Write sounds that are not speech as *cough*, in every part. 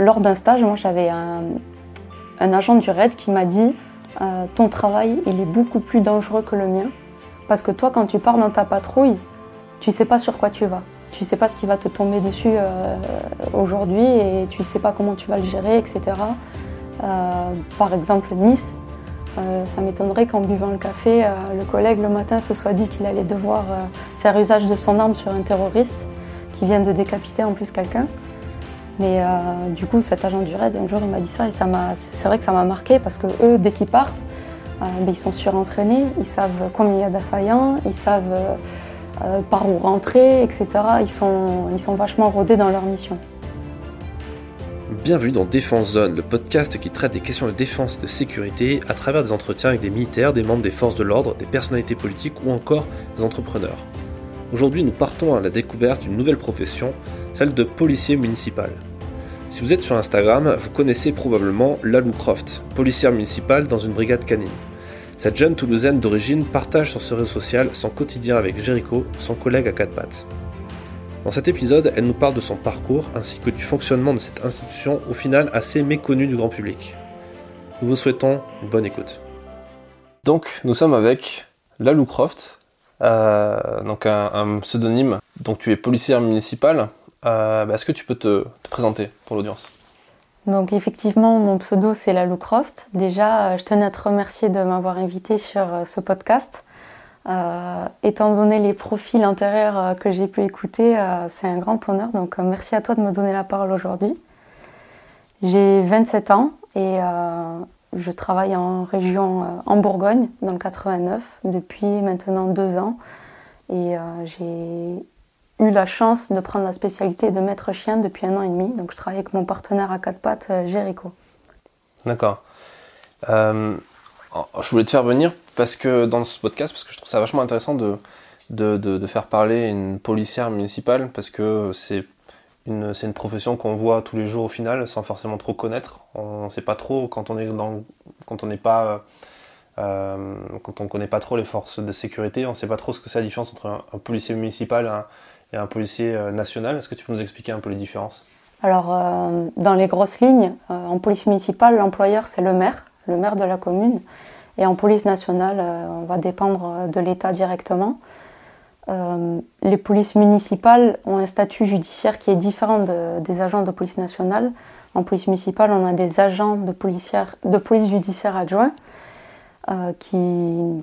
Lors d'un stage, moi j'avais un, agent du RAID qui m'a dit euh, Ton travail, il est beaucoup plus dangereux que le mien. Parce que toi, quand tu pars dans ta patrouille, tu sais pas sur quoi tu vas. Tu sais pas ce qui va te tomber dessus euh, aujourd'hui et tu sais pas comment tu vas le gérer, etc. Euh, par exemple, Nice, ça m'étonnerait qu'en buvant le café, le collègue le matin se soit dit qu'il allait devoir faire usage de son arme sur un terroriste qui vient de décapiter en plus quelqu'un. Mais euh, du coup, cet agent du RAID, un jour, il m'a dit ça et ça m'a, c'est vrai que ça m'a marqué parce que eux, dès qu'ils partent, euh, ben, ils sont surentraînés, ils savent combien il y a d'assaillants, ils savent euh, par où rentrer, etc. Ils sont, ils sont vachement rodés dans leur mission. Bienvenue dans Défense Zone, le podcast qui traite des questions de défense et de sécurité à travers des entretiens avec des militaires, des membres des forces de l'ordre, des personnalités politiques ou encore des entrepreneurs. Aujourd'hui, nous partons à la découverte d'une nouvelle profession, celle de policier municipal. Si vous êtes sur Instagram, vous connaissez probablement Lalou Croft, policière municipale dans une brigade canine. Cette jeune Toulousaine d'origine partage sur ce réseau social son quotidien avec Jericho, son collègue à quatre pattes. Dans cet épisode, elle nous parle de son parcours ainsi que du fonctionnement de cette institution au final assez méconnue du grand public. Nous vous souhaitons une bonne écoute. Donc, nous sommes avec Lalou Croft, euh, donc un, pseudonyme. Donc, tu es policière municipale. Euh, bah, est-ce que tu peux te, présenter pour l'audience donc effectivement, mon pseudo c'est Lalou Croft. Déjà, euh, je tenais à te remercier de m'avoir invité sur euh, ce podcast. étant donné les profils intérieurs que j'ai pu écouter, c'est un grand honneur. Donc merci à toi de me donner la parole aujourd'hui. J'ai 27 ans et je travaille en région en Bourgogne, dans le 89, depuis maintenant deux ans. Et j'ai eu la chance de prendre la spécialité de maître chien depuis un an et demi. Donc je travaille avec mon partenaire à quatre pattes, euh, Jericho. D'accord. Euh, je voulais te faire venir parce que dans ce podcast, parce que je trouve ça vachement intéressant de, de, de, faire parler une policière municipale parce que c'est une, une profession qu'on voit tous les jours au final sans forcément trop connaître. On ne sait pas trop quand on est dans, quand on n'est pas euh, quand on ne connaît pas trop les forces de sécurité, on ne sait pas trop ce que c'est la différence entre un, policier municipal et un, et un policier euh, national. Est-ce que tu peux nous expliquer un peu les différences? Alors, euh, dans les grosses lignes, euh, en police municipale, l'employeur, c'est le maire, le maire de la commune. Et en police nationale, on va dépendre de l'État directement. les polices municipales ont un statut judiciaire qui est différent des agents de police nationale. En police municipale, on a des agents de, de police judiciaire adjoints qui,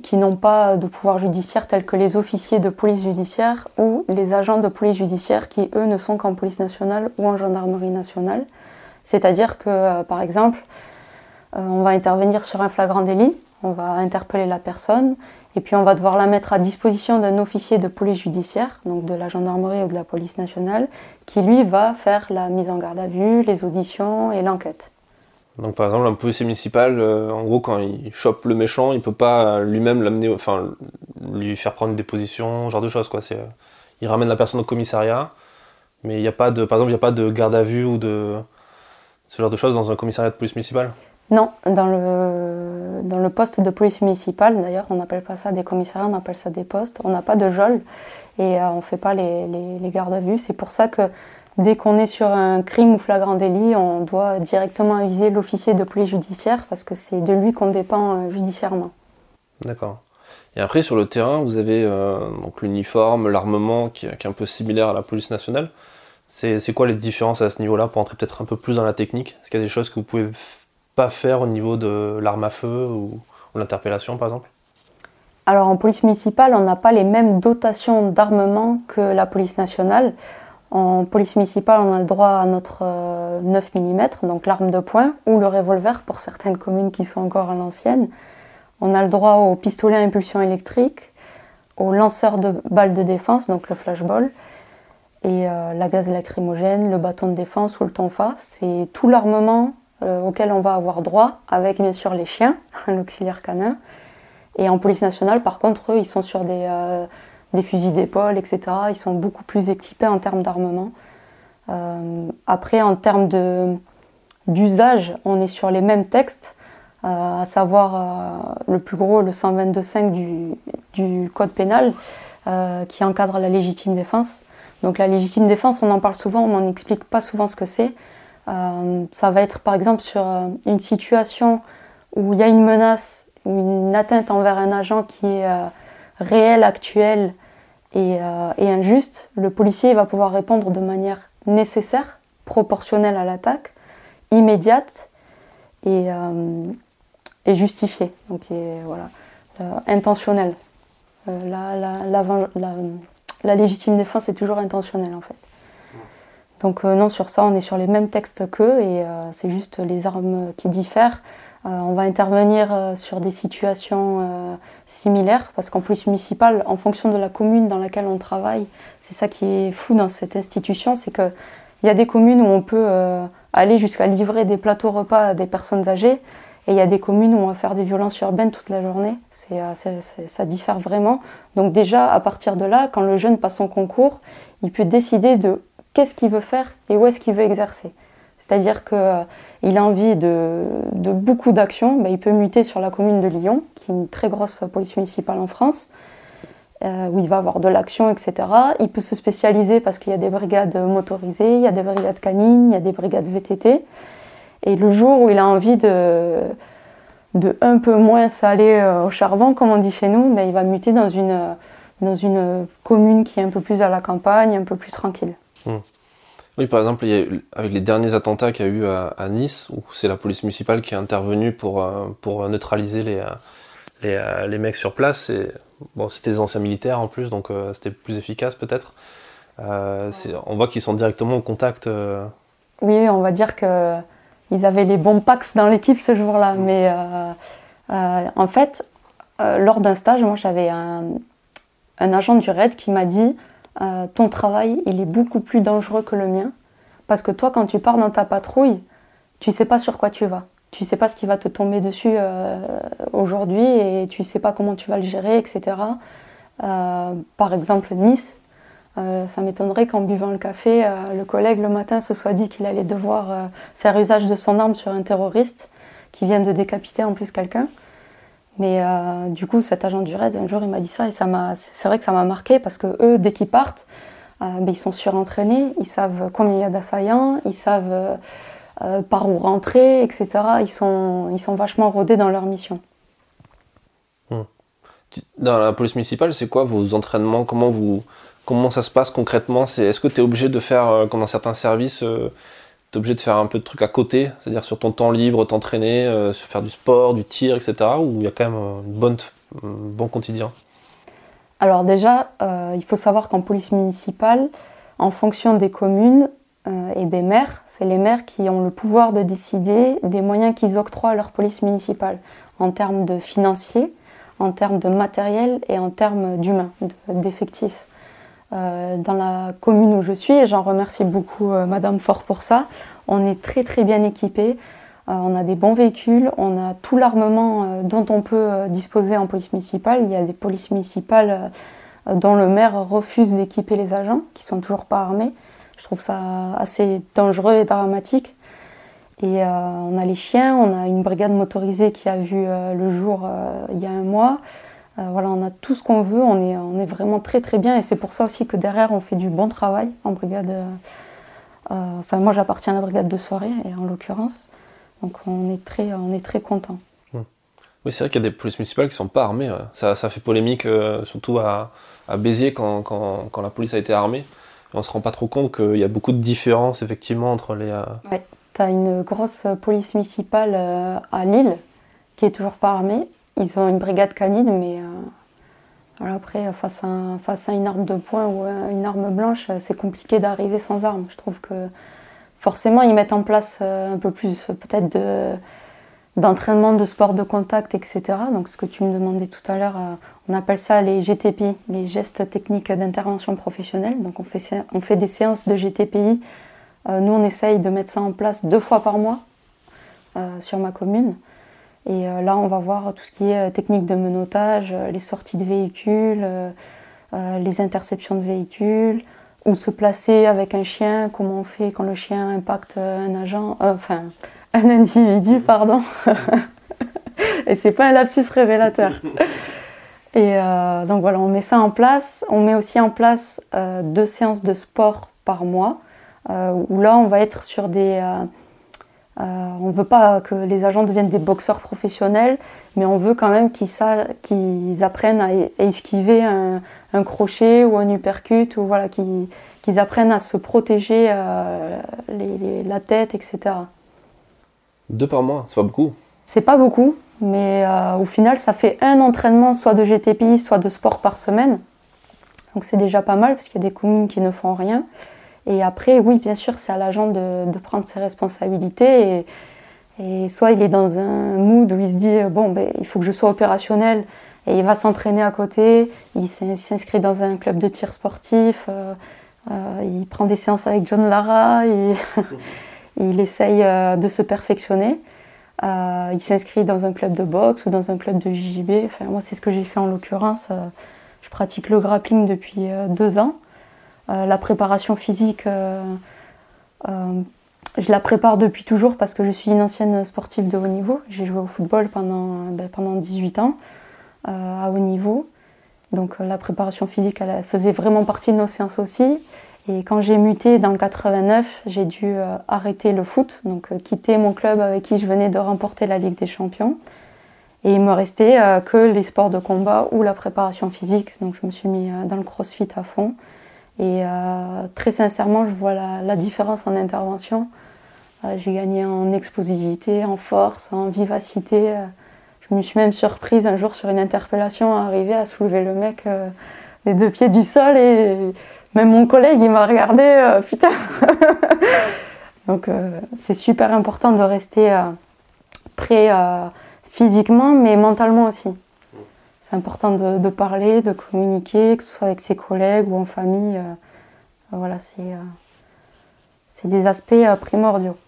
qui n'ont pas de pouvoir judiciaire tels que les officiers de police judiciaire ou les agents de police judiciaire qui, eux, ne sont qu'en police nationale ou en gendarmerie nationale. C'est-à-dire que, euh, par exemple, euh, on va intervenir sur un flagrant délit, on va interpeller la personne, et puis on va devoir la mettre à disposition d'un officier de police judiciaire, donc de la gendarmerie ou de la police nationale, qui lui va faire la mise en garde à vue, les auditions et l'enquête. Donc par exemple, un policier municipal, euh, en gros, quand il chope le méchant, il peut pas lui-même l'amener, enfin, lui faire prendre des positions, genre de choses quoi. Euh, il ramène la personne au commissariat, mais il n'y a pas de, par exemple, il n'y a pas de garde à vue ou de ce genre de choses dans un commissariat de police municipale? Non, dans le dans le poste de police municipale, d'ailleurs, on n'appelle pas ça des commissariats, on appelle ça des postes. On n'a pas de geôle et euh, on fait pas les, les, les gardes à vue. C'est pour ça que Dès qu'on est sur un crime ou flagrant délit, on doit directement aviser l'officier de police judiciaire parce que c'est de lui qu'on dépend euh, judiciairement. D'accord. Et après, sur le terrain, vous avez euh, donc l'uniforme, l'armement qui, est un peu similaire à la police nationale. C'est quoi les différences à ce niveau-là pour entrer peut-être un peu plus dans la technique? Est-ce qu'il y a des choses que vous pouvez pas faire au niveau de l'arme à feu ou, ou l'interpellation, par exemple? Alors en police municipale, on n'a pas les mêmes dotations d'armement que la police nationale. En police municipale, on a le droit à notre 9 euh, mm, donc l'arme de poing, ou le revolver pour certaines communes qui sont encore à l'ancienne. On a le droit au pistolet à impulsion électrique, au lanceur de balles de défense, donc le flashball, et euh, la gaz lacrymogène, le bâton de défense ou le tonfa. C'est tout l'armement euh, auquel on va avoir droit, avec bien sûr les chiens, *laughs* l'auxiliaire canin. Et en police nationale, par contre, eux, ils sont sur des des fusils d'épaule, etc. Ils sont beaucoup plus équipés en termes d'armement. Euh, après, en termes d'usage, on est sur les mêmes textes, euh, à savoir euh, le plus gros, le 122.5 du, code pénal, qui encadre la légitime défense. Donc la légitime défense, on en parle souvent, on n'en explique pas souvent ce que c'est. ça va être par exemple sur une situation où il y a une menace ou une atteinte envers un agent qui est réelle, actuelle et, et, injuste, le policier va pouvoir répondre de manière nécessaire, proportionnelle à l'attaque, immédiate et, et justifiée. Donc voilà, intentionnelle. La, la, la, la, légitime défense est toujours intentionnelle en fait. Donc non, sur ça, on est sur les mêmes textes qu'eux et c'est juste les armes qui diffèrent. On va intervenir sur des situations similaires parce qu'en police municipale, en fonction de la commune dans laquelle on travaille, c'est ça qui est fou dans cette institution, c'est qu'il y a des communes où on peut aller jusqu'à livrer des plateaux repas à des personnes âgées. Et il y a des communes où on va faire des violences urbaines toute la journée. Ça diffère vraiment. Donc déjà, à partir de là, quand le jeune passe son concours, il peut décider de qu'est-ce qu'il veut faire et où est-ce qu'il veut exercer. C'est-à-dire qu'il euh, a envie de, beaucoup d'actions, ben, il peut muter sur la commune de Lyon, qui est une très grosse police municipale en France, euh, où il va avoir de l'action, etc. Il peut se spécialiser parce qu'il y a des brigades motorisées, il y a des brigades canines, il y a des brigades VTT. Et le jour où il a envie de, un peu moins saler euh, au charbon, comme on dit chez nous, ben, il va muter dans une, commune qui est un peu plus à la campagne, un peu plus tranquille. Hmm. Oui, par exemple, avec les derniers attentats qu'il y a eu à, Nice, où c'est la police municipale qui est intervenue pour, euh, pour neutraliser les, euh, les, les mecs sur place. Et, bon, c'était des anciens militaires en plus, donc euh, c'était plus efficace peut-être. on voit qu'ils sont directement au contact. Oui, on va dire qu'ils avaient les bons packs dans l'équipe ce jour-là. Hmm. Mais en fait, lors d'un stage, moi j'avais un, un agent du RAID qui m'a dit euh, ton travail, il est beaucoup plus dangereux que le mien. Parce que toi, quand tu pars dans ta patrouille, tu sais pas sur quoi tu vas. Tu sais pas ce qui va te tomber dessus euh, aujourd'hui et tu sais pas comment tu vas le gérer, etc. Euh, par exemple, Nice, ça m'étonnerait qu'en buvant le café, le collègue le matin se soit dit qu'il allait devoir faire usage de son arme sur un terroriste qui vient de décapiter en plus quelqu'un. Mais euh, du coup, cet agent du RAID, un jour, il m'a dit ça et ça m'a, c'est vrai que ça m'a marqué parce que eux, dès qu'ils partent, euh, ben, ils sont surentraînés, ils savent combien il y a d'assaillants, ils savent euh, par où rentrer, etc. Ils sont, ils sont vachement rodés dans leur mission. Hmm. Dans la police municipale, c'est quoi vos entraînements? Comment vous, comment ça se passe concrètement? C'est est-ce que tu es obligé de faire, comme dans certains services, t'es obligé de faire un peu de trucs à côté, c'est-à-dire sur ton temps libre, t'entraîner, euh, faire du sport, du tir, etc. Ou il y a quand même un bonne, bon quotidien? Alors déjà, euh, il faut savoir qu'en police municipale, en fonction des communes euh, et des maires, c'est les maires qui ont le pouvoir de décider des moyens qu'ils octroient à leur police municipale, en termes de financiers, en termes de matériel et en termes d'humains, d'effectifs. Euh, dans la commune où je suis, et j'en remercie beaucoup euh, Madame Fort pour ça, on est très très bien équipé. Euh, on a des bons véhicules, on a tout l'armement dont on peut disposer en police municipale. Il y a des polices municipales dont le maire refuse d'équiper les agents, qui sont toujours pas armés. Je trouve ça assez dangereux et dramatique. Et on a les chiens, on a une brigade motorisée qui a vu le jour il y a un mois. Euh, voilà, on a tout ce qu'on veut, on est, on est vraiment très très bien et c'est pour ça aussi que derrière on fait du bon travail en brigade. Euh, euh, enfin, moi j'appartiens à la brigade de soirée et en l'occurrence, donc on est très, on est très content. Oui, c'est vrai qu'il y a des polices municipales qui ne sont pas armées. Ça, ça fait polémique, surtout à, à Béziers quand, quand, quand, la police a été armée. Et on ne se rend pas trop compte qu'il y a beaucoup de différences effectivement entre les. Oui, tu as une grosse police municipale à Lille qui est toujours pas armée ils ont une brigade canine, mais euh, après, face à, une arme de poing ou une arme blanche, c'est compliqué d'arriver sans arme. Je trouve que forcément, ils mettent en place euh, un peu plus peut-être de d'entraînement de sport de contact, etc. Donc ce que tu me demandais tout à l'heure, euh, on appelle ça les GTPI, les gestes techniques d'intervention professionnelle. Donc on fait des séances de GTPI. nous, on essaye de mettre ça en place deux fois par mois sur ma commune. Et euh, là, on va voir tout ce qui est euh, technique de menottage, euh, les sorties de véhicules, les interceptions de véhicules, où se placer avec un chien, comment on fait quand le chien impacte un agent, enfin *laughs* un individu, pardon. *laughs* Et c'est pas un lapsus révélateur. *laughs* Et donc voilà, on met ça en place. On met aussi en place deux séances de sport par mois où là on va être sur des... on ne veut pas que les agents deviennent des boxeurs professionnels, mais on veut quand même qu'ils apprennent à, esquiver un, crochet ou un uppercut, ou voilà, qu'ils apprennent à se protéger la tête, etc. Deux par mois, c'est pas beaucoup C'est pas beaucoup, mais euh, au final, ça fait un entraînement soit de GTPI, soit de sport par semaine. Donc c'est déjà pas mal parce qu'il y a des communes qui ne font rien. Et après, oui, bien sûr, c'est à l'agent de, prendre ses responsabilités. Et, soit il est dans un mood où il se dit bon, ben, il faut que je sois opérationnel et il va s'entraîner à côté. Il s'inscrit dans un club de tir sportif. Euh, euh, il prend des séances avec John Lara. Il *laughs* essaye de se perfectionner. Euh, il s'inscrit dans un club de boxe ou dans un club de JJB. Enfin, moi, c'est ce que j'ai fait en l'occurrence. Euh, je pratique le grappling depuis euh, deux ans. La préparation physique, je la prépare depuis toujours parce que je suis une ancienne sportive de haut niveau. J'ai joué au football pendant, ben, pendant 18 ans à haut niveau. Donc la préparation physique, elle faisait vraiment partie de nos séances aussi. Et quand j'ai muté dans le 89, j'ai dû euh, arrêter le foot, donc euh, quitter mon club avec qui je venais de remporter la Ligue des Champions. Et il me restait euh, que les sports de combat ou la préparation physique. Donc je me suis mis dans le crossfit à fond. Et très sincèrement, je vois la, différence en intervention. j'ai gagné en explosivité, en force, en vivacité. je me suis même surprise un jour sur une interpellation à arriver à soulever le mec les deux pieds du sol et même mon collègue, il m'a regardé, euh, putain. *laughs* Donc euh, c'est super important de rester euh, prêt physiquement, mais mentalement aussi. C'est important de, parler, de communiquer, que ce soit avec ses collègues ou en famille. voilà, c'est des aspects primordiaux.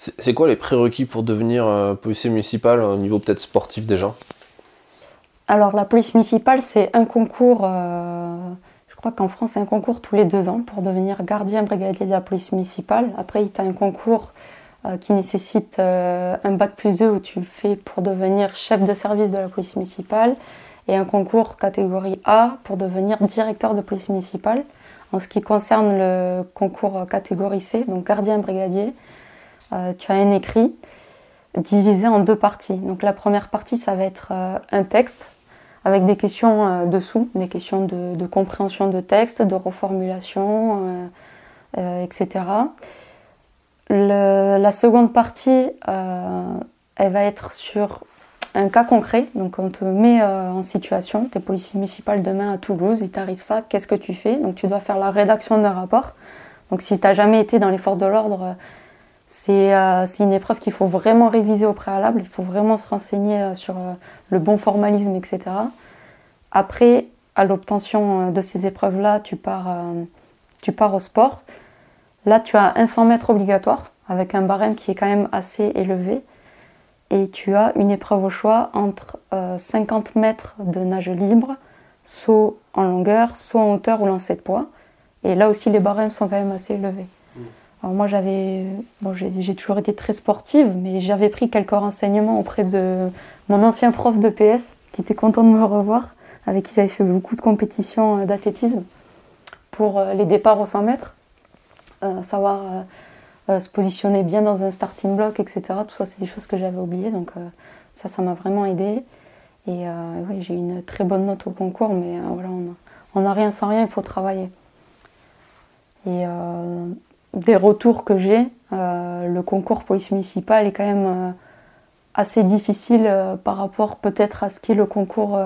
C'est quoi les prérequis pour devenir policier municipal au niveau peut-être sportif déjà? Alors la police municipale, c'est un concours qu'en France, c'est un concours tous les deux ans pour devenir gardien brigadier de la police municipale. Après, il y a un concours euh, qui nécessite euh, un bac plus 2 où tu le fais pour devenir chef de service de la police municipale et un concours catégorie A pour devenir directeur de police municipale. En ce qui concerne le concours catégorie C, donc gardien brigadier, euh, tu as un écrit divisé en deux parties. Donc la première partie, ça va être un texte avec des questions euh, dessous, des questions de, compréhension de texte, de reformulation, euh, euh, la seconde partie, elle va être sur un cas concret. Donc on te met en situation, tu es policier municipal demain à Toulouse, il t'arrive ça, qu'est-ce que tu fais? Donc tu dois faire la rédaction d'un rapport. Donc si tu n'as jamais été dans les forces de l'ordre, c'est une épreuve qu'il faut vraiment réviser au préalable, il faut vraiment se renseigner sur le bon formalisme, etc. Après, à l'obtention euh, de ces épreuves-là, tu euh, tu pars au sport. Là, tu as un 100 mètres obligatoire avec un barème qui est quand même assez élevé. Et tu as une épreuve au choix entre 50 euh, mètres de nage libre, saut en longueur, saut en hauteur ou lancer de poids. Et là aussi, les barèmes sont quand même assez élevés. Mmh. Alors moi, j'avais, bon, j'ai toujours été très sportive, mais j'avais pris quelques renseignements auprès de mon ancien prof de PS, qui était content de me revoir avec qui j'avais fait beaucoup de compétitions euh, d'athlétisme pour euh, les départs au 100 mètres, savoir se positionner bien dans un starting block, etc. Tout ça, c'est des choses que j'avais oubliées, donc ça, ça m'a vraiment aidé. Et oui, j'ai eu une très bonne note au concours, mais voilà, on n'a rien sans rien, il faut travailler. Et des retours que j'ai, le concours police municipale est quand même assez difficile par rapport peut-être à ce qu'est le concours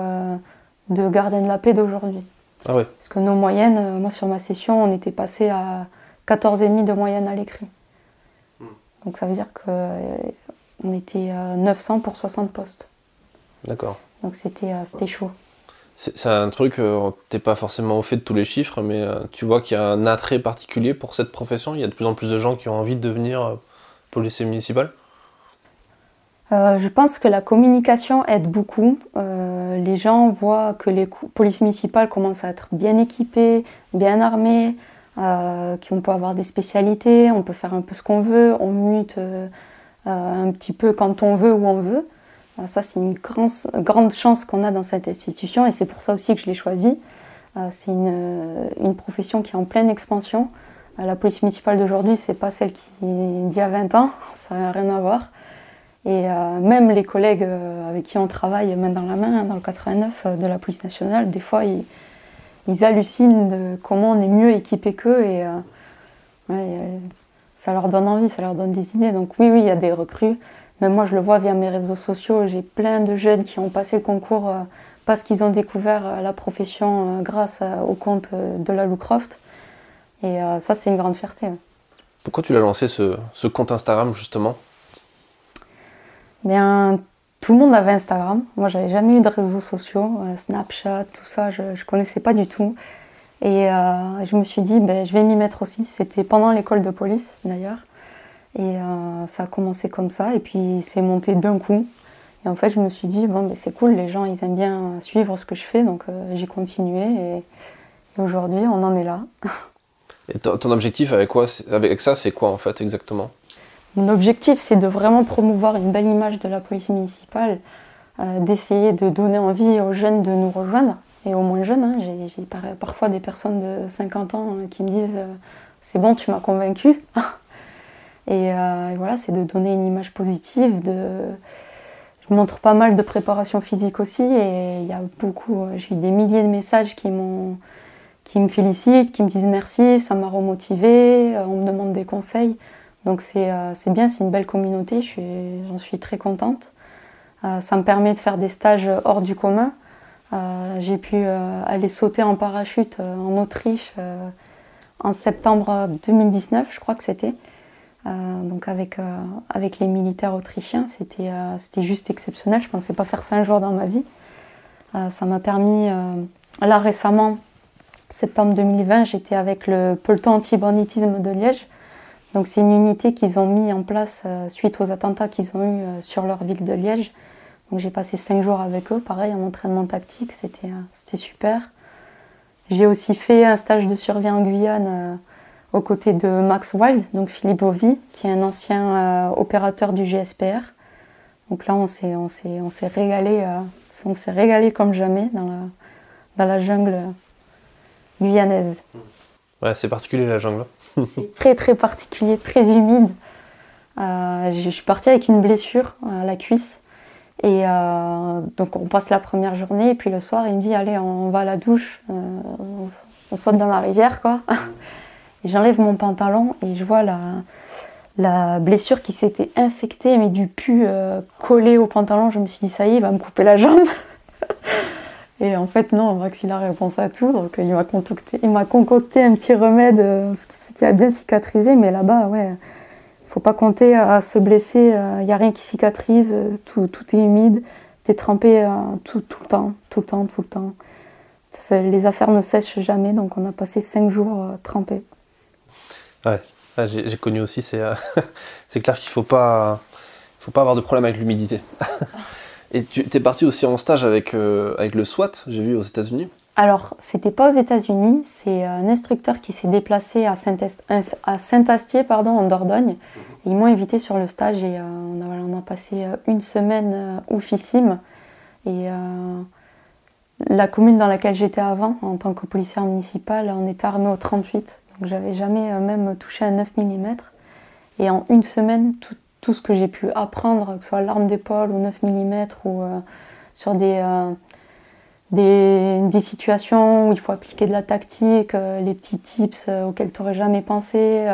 de gardien de la paix d'aujourd'hui. Ah ouais. Parce que nos moyennes, euh, moi sur ma session, on était passé à 14,5 de moyenne à l'écrit. Hmm. Donc ça veut dire qu'on euh, était à 900 pour 60 postes. D'accord. Donc c'était euh, chaud. C'est un truc, tu t'es pas forcément au fait de tous les chiffres, mais tu vois qu'il y a un attrait particulier pour cette profession? Il y a de plus en plus de gens qui ont envie de devenir policier municipal? Euh, je pense que la communication aide beaucoup. Euh, les gens voient que les polices municipales commencent à être bien équipées, bien armées, euh, qu'on peut avoir des spécialités, on peut faire un peu ce qu'on veut, on mute un petit peu quand on veut, où on veut. ça, c'est une grande chance qu'on a dans cette institution et c'est pour ça aussi que je l'ai choisie. c'est une, profession qui est en pleine expansion. la police municipale d'aujourd'hui, c'est pas celle qui d'il y a 20 ans, *laughs* ça n'a rien à voir. Et même les collègues avec qui on travaille main dans la main, dans le 89 de la police nationale, des fois ils, ils hallucinent de comment on est mieux équipé qu'eux et ça leur donne envie, ça leur donne des idées. Donc oui, oui, il y a des recrues. Même moi, je le vois via mes réseaux sociaux. J'ai plein de jeunes qui ont passé le concours euh, parce qu'ils ont découvert euh, la profession euh, grâce au compte de la Croft. Et ça, c'est une grande fierté. Pourquoi tu l'as lancé ce, compte Instagram justement? Bien, tout le monde avait Instagram. Moi, j'avais jamais eu de réseaux sociaux, Snapchat, tout ça, je ne connaissais pas du tout. Et je me suis dit, ben, je vais m'y mettre aussi. C'était pendant l'école de police d'ailleurs. Et euh, ça a commencé comme ça, et puis c'est monté d'un coup. Et en fait, je me suis dit, bon, ben, c'est cool, les gens, ils aiment bien suivre ce que je fais, donc euh, j'ai continué, et, aujourd'hui, on en est là. Et ton objectif avec, quoi, avec ça, c'est quoi en fait exactement? Mon objectif, c'est de vraiment promouvoir une belle image de la police municipale, euh, d'essayer de donner envie aux jeunes de nous rejoindre, et aux moins jeunes. Hein. J'ai parfois des personnes de 50 ans qui me disent, c'est bon, tu m'as convaincu. *laughs* Euh, et, voilà, c'est de donner une image positive. De... Je montre pas mal de préparation physique aussi et il y a beaucoup, euh, j'ai eu des milliers de messages qui qui me félicitent, qui me disent merci, ça m'a remotivé, euh, on me demande des conseils. Donc c'est bien, c'est une belle communauté, j'en suis, très contente. ça me permet de faire des stages hors du commun. J'ai pu aller sauter en parachute en Autriche en septembre 2019, je crois que c'était. Euh, donc avec, euh, avec les militaires autrichiens, c'était euh, c'était juste exceptionnel. Je ne pensais pas faire ça un jour dans ma vie. ça m'a permis, là récemment, septembre 2020, j'étais avec le peloton anti-banditisme de Liège. Donc c'est une unité qu'ils ont mis en place suite aux attentats qu'ils ont eu sur leur ville de Liège. Donc j'ai passé cinq jours avec eux, pareil en entraînement tactique, c'était super. J'ai aussi fait un stage de survie en Guyane aux côtés de Max Wild, donc Philippe Bovy, qui est un ancien euh, opérateur du GSPR. Donc là, on s'est, on régalé, euh, on s'est régalé comme jamais dans la, dans la jungle guyanaise. Ouais, c'est particulier la jungle. C'est très très particulier, très humide. Euh, je suis partie avec une blessure à la cuisse. Et donc on passe la première journée et puis le soir il me dit allez on va à la douche, on, on, saute dans la rivière quoi. J'enlève mon pantalon et je vois la, la blessure qui s'était infectée, mais du pu euh, collé au pantalon. Je me suis dit, ça y est, il va me couper la jambe. Et en fait, non, Max, il a répondu à tout. Donc, il m'a concocté, il m'a concocté un petit remède, euh, qui a bien cicatrisé. Mais là-bas, ouais, faut pas compter à se blesser. Il euh, n'y a rien qui cicatrise. Tout, tout est humide. Tu es trempé tout, tout le temps, tout le temps, tout le temps. Les affaires ne sèchent jamais. Donc, on a passé cinq jours trempés. Ouais, j'ai connu aussi, c'est euh, *laughs* clair qu'il faut faut pas avoir de problème avec l'humidité. *laughs* Et tu es parti aussi en stage avec, euh, avec le SWAT, j'ai vu aux États-Unis Alors, c'était pas aux États-Unis, c'est un instructeur qui s'est déplacé à Saint-Astier pardon, en Dordogne. Ils m'ont invité sur le stage et euh, on, a, passé une semaine oufissime. Et la commune dans laquelle j'étais avant, en tant que policière municipale, on était armé au 38. Donc j'avais jamais euh, même touché un 9 mm. Et en une semaine, tout, ce que j'ai pu apprendre, que ce soit l'arme d'épaule ou 9 mm ou euh, sur euh, des, des, situations où il faut appliquer de la tactique, les petits tips auxquels tu n'aurais jamais pensé,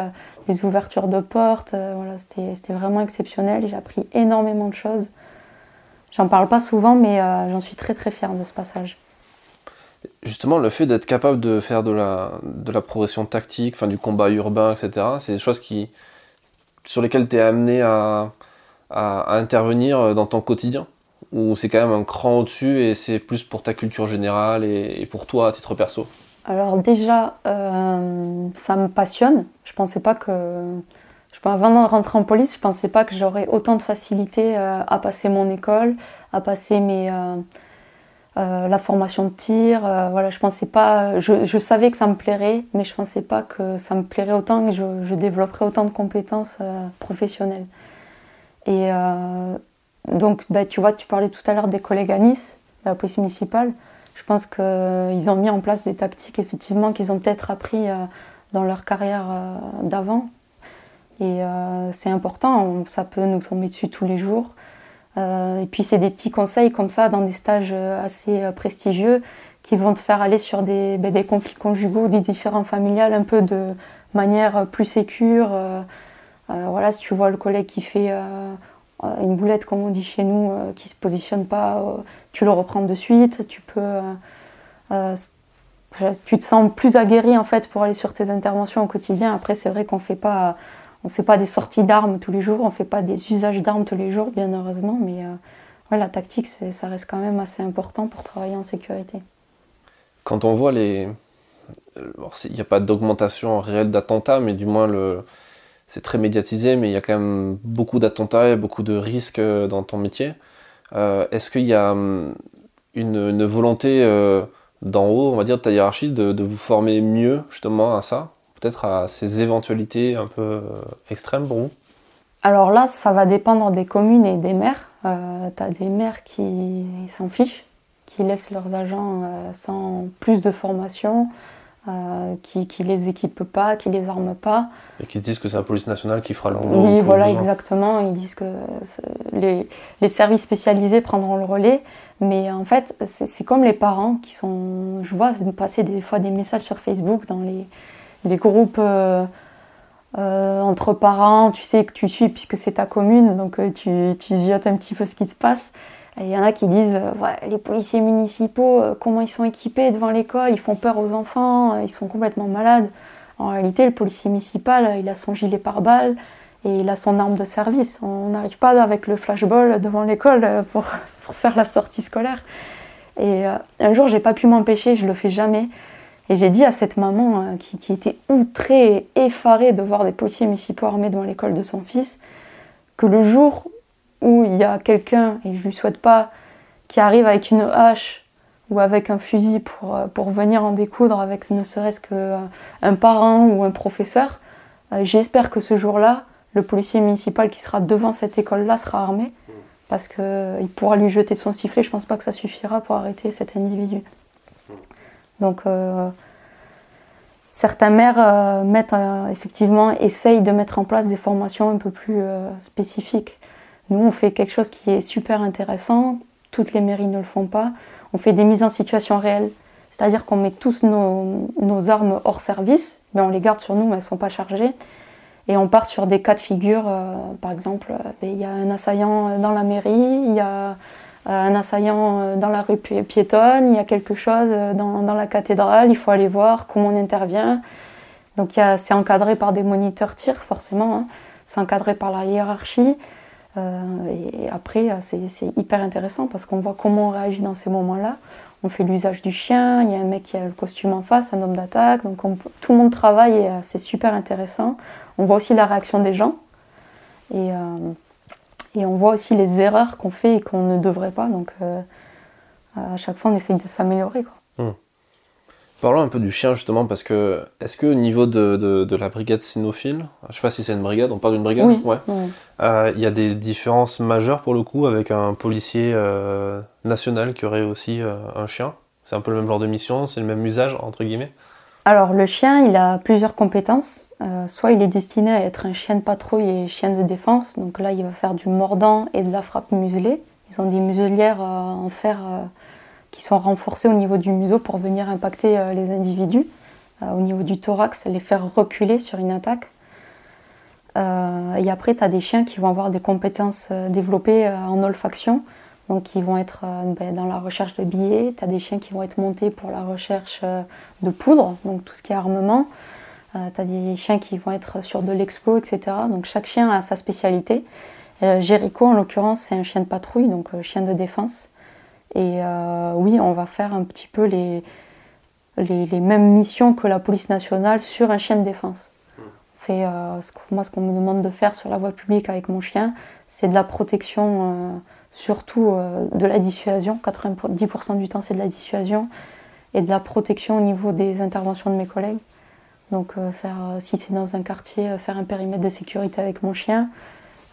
les ouvertures de portes, voilà, c'était vraiment exceptionnel. J'ai appris énormément de choses. J'en parle pas souvent, mais j'en suis très très fière de ce passage justement, le fait d'être capable de faire de la, de la progression tactique, enfin, du combat urbain, etc., c'est des choses qui, sur lesquelles tu es amené à, intervenir dans ton quotidien? Ou c'est quand même un cran au-dessus et c'est plus pour ta culture générale et, pour toi à titre perso? Alors déjà, euh, ça me passionne. Je pensais pas que... Je, avant de rentrer en police, je pensais pas que j'aurais autant de facilité euh, à passer mon école, à passer mes... Euh, euh, la formation de tir. Euh, voilà, je pensais pas, je, savais que ça me plairait, mais je pensais pas que ça me plairait autant que je, développerais autant de compétences euh, professionnelles. Et donc, bah, tu vois, tu parlais tout à l'heure des collègues à Nice, de la police municipale. Je pense qu'ils ont mis en place des tactiques, effectivement, qu'ils ont peut-être appris dans leur carrière d'avant. Et c'est important, ça peut nous tomber dessus tous les jours. Et puis c'est des petits conseils comme ça dans des stages assez prestigieux qui vont te faire aller sur des, ben, des conflits conjugaux, des différents familiales un peu de manière plus sécure. voilà, si tu vois le collègue qui fait euh, une boulette, comme on dit chez nous, euh, qui se positionne pas, euh, tu le reprends de suite. Tu peux, tu te sens plus aguerri en fait pour aller sur tes interventions au quotidien. Après, c'est vrai qu'on fait pas, on fait pas des sorties d'armes tous les jours, on fait pas des usages d'armes tous les jours, bien heureusement, mais la tactique, ça reste quand même assez important pour travailler en sécurité. Quand on voit les, il n'y a pas d'augmentation réelle d'attentats, mais du moins le, c'est très médiatisé, mais il y a quand même beaucoup d'attentats et beaucoup de risques euh, dans ton métier. Euh, est-ce qu'il y a hum, une, volonté euh, d'en haut, on va dire, de ta hiérarchie, de, vous former mieux justement à ça? Peut-être à ces éventualités un peu extrêmes pour vous Alors là, ça va dépendre des communes et des maires. tu as des maires qui s'en fichent, qui laissent leurs agents sans plus de formation. Euh, qui, qui les équipe pas, qui les arme pas. Et qui se disent que c'est la police nationale qui fera le boulot. Oui, voilà, exactement. Ils disent que les, les, services spécialisés prendront le relais. Mais en fait, c'est comme les parents qui sont. Je vois passer des fois des messages sur Facebook dans les, les groupes euh, euh, entre parents. Tu sais que tu suis puisque c'est ta commune, donc tu, tu ziotes un petit peu ce qui se passe. Il y en a qui disent euh, les policiers municipaux, euh, comment ils sont équipés devant l'école, ils font peur aux enfants, euh, ils sont complètement malades. En réalité, le policier municipal, il a son gilet pare-balles et il a son arme de service. On n'arrive pas avec le flashball devant l'école *laughs* pour, faire la sortie scolaire. Et un jour, j'ai pas pu m'empêcher, je le fais jamais. Et j'ai dit à cette maman qui, qui, était outrée, effarée de voir des policiers municipaux armés devant l'école de son fils, que le jour où il y a quelqu'un, et je lui souhaite pas, qui arrive avec une hache ou avec un fusil pour, euh, pour venir en découdre avec ne serait-ce qu'un euh, parent ou un professeur, euh, j'espère que ce jour-là, le policier municipal qui sera devant cette école-là sera armé, parce qu'il pourra lui jeter son sifflet, je pense pas que ça suffira pour arrêter cet individu. Donc certains maires mettent, effectivement essayent de mettre en place des formations un peu plus spécifiques. Nous, on fait quelque chose qui est super intéressant. Toutes les mairies ne le font pas. On fait des mises en situation réelles. C'est-à-dire qu'on met tous nos, armes hors service, mais on les garde sur nous, mais elles ne sont pas chargées. Et on part sur des cas de figure. Euh, par exemple, euh, ben, il y a un assaillant dans la mairie, il y a euh, un assaillant dans la rue piétonne, il y a quelque chose dans, la cathédrale, il faut aller voir comment on intervient. Donc c'est encadré par des moniteurs tir, forcément. Hein. C'est encadré par la hiérarchie. Euh, et après, c'est hyper intéressant parce qu'on voit comment on réagit dans ces moments-là. On fait l'usage du chien, il y a un mec qui a le costume en face, un homme d'attaque, donc tout le monde travaille et euh, c'est super intéressant. On voit aussi la réaction des gens euh, et on voit aussi les erreurs qu'on fait et qu'on ne devrait pas. Donc à chaque fois, on essaye de s'améliorer. Mmh. Parlons un peu du chien justement, parce que est-ce que au niveau de, la brigade cynophile, je sais pas si c'est une brigade, on parle d'une brigade? Oui. Ouais. Euh, il y a des différences majeures pour le coup avec un policier euh, national qui aurait aussi euh, un chien? C'est un peu le même genre de mission, c'est le même usage entre guillemets? Alors le chien, il a plusieurs compétences. soit il est destiné à être un chien de patrouille et chien de défense, donc là il va faire du mordant et de la frappe muselée. Ils ont des muselières en fer qui sont renforcés au niveau du museau pour venir impacter euh, les individus. Euh, au niveau du thorax, les faire reculer sur une attaque. Euh, et après, tu as des chiens qui vont avoir des compétences développées en olfaction, donc qui vont être ben, dans la recherche de billets. Tu as des chiens qui vont être montés pour la recherche de poudre, donc tout ce qui est armement. tu as des chiens qui vont être sur de l'expo, etc. Donc chaque chien a sa spécialité. Jericho, en l'occurrence, c'est un chien de patrouille, donc chien de défense. Et euh, oui, on va faire un petit peu les, les, mêmes missions que la police nationale sur un chien de défense. Hmm. Fait, euh, moi, ce qu'on me demande de faire sur la voie publique avec mon chien, c'est de la protection, euh, surtout de la dissuasion. 90% du temps, c'est de la dissuasion et de la protection au niveau des interventions de mes collègues. Donc, faire, si c'est dans un quartier, faire un périmètre de sécurité avec mon chien,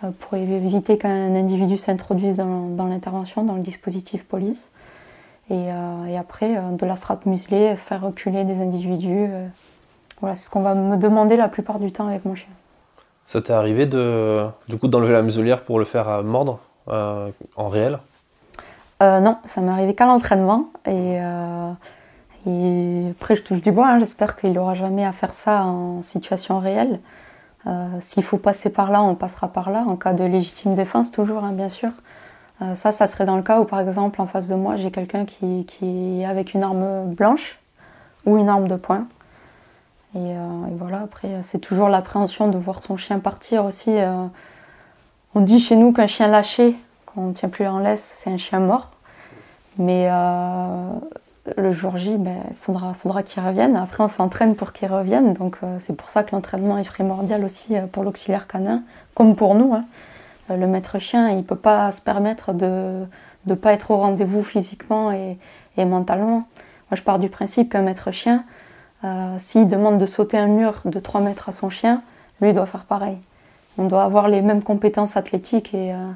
euh, pour éviter qu'un individu s'introduise dans, l'intervention, dans le dispositif police. Et, euh, après, euh, de la frappe muselée, faire reculer des individus. Voilà, c'est ce qu'on va me demander la plupart du temps avec mon chien. Ça t'est arrivé de, du coup, d'enlever la muselière pour le faire mordre? En réel Non, ça m'est arrivé qu'à l'entraînement. Et, et, après, je touche du bois. Hein. J'espère qu'il n'aura jamais à faire ça en situation réelle. S'il faut passer par là, on passera par là, en cas de légitime défense, toujours, hein, bien sûr. Euh, ça, ça serait dans le cas où, par exemple, en face de moi, j'ai quelqu'un qui, est avec une arme blanche ou une arme de poing. Et, euh, voilà, après, c'est toujours l'appréhension de voir son chien partir aussi. Euh. On dit chez nous qu'un chien lâché, quand on ne tient plus en laisse, c'est un chien mort. Mais le jour J, il ben, faudra, qu'il revienne. Après, on s'entraîne pour qu'il revienne. Donc, c'est pour ça que l'entraînement est primordial aussi pour l'auxiliaire canin, comme pour nous. Hein. Euh, le maître chien, il ne peut pas se permettre de ne pas être au rendez-vous physiquement et, mentalement. Moi, je pars du principe qu'un maître chien, euh, s'il demande de sauter un mur de 3 mètres à son chien, lui doit faire pareil. On doit avoir les mêmes compétences athlétiques et, euh,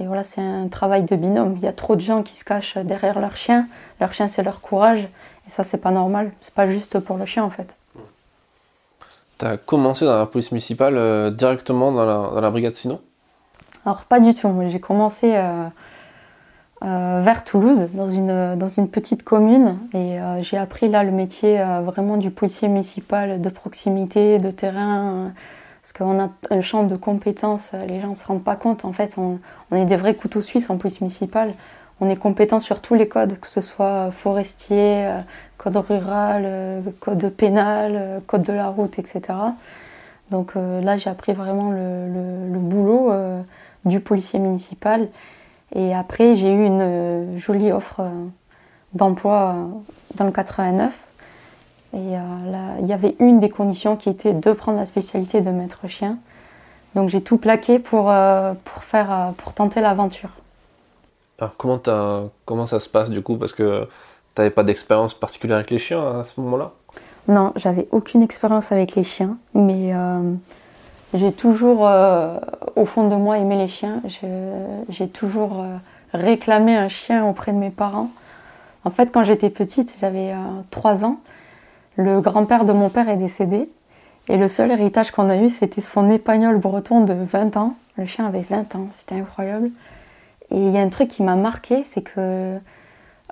et voilà, c'est un travail de binôme. Il y a trop de gens qui se cachent derrière leur chien. Leur chien, c'est leur courage. Et ça, c'est pas normal. C'est pas juste pour le chien, en fait. Tu as commencé dans la police municipale directement dans la, dans la brigade Sino? Alors pas du tout. J'ai commencé euh, euh, vers Toulouse, dans une, dans une petite commune, et euh, j'ai appris là le métier vraiment du policier municipal de proximité, de terrain, parce qu'on a un champ de compétences, les gens ne se rendent pas compte. En fait, on, est des vrais couteaux suisses en police municipale. On est compétent sur tous les codes, que ce soit forestier, code rural, code pénal, code de la route, etc. Donc là, j'ai appris vraiment le, boulot du policier municipal. Et après, j'ai eu une euh, jolie offre euh, d'emploi euh, dans le 89. Et là, il y avait une des conditions qui était de prendre la spécialité de maître chien. Donc j'ai tout plaqué pour, pour, faire, pour tenter l'aventure. Alors comment, comment ça se passe du coup? Parce que tu n'avais pas d'expérience particulière avec les chiens à ce moment-là? Non, j'avais aucune expérience avec les chiens. Mais j'ai toujours, euh, au fond de moi, aimé les chiens. J'ai toujours euh, réclamé un chien auprès de mes parents. En fait, quand j'étais petite, j'avais 3 euh, ans, le grand-père de mon père est décédé. Et le seul héritage qu'on a eu, c'était son épagnol breton de 20 ans. Le chien avait 20 ans, c'était incroyable. Et il y a un truc qui m'a marqué, c'est que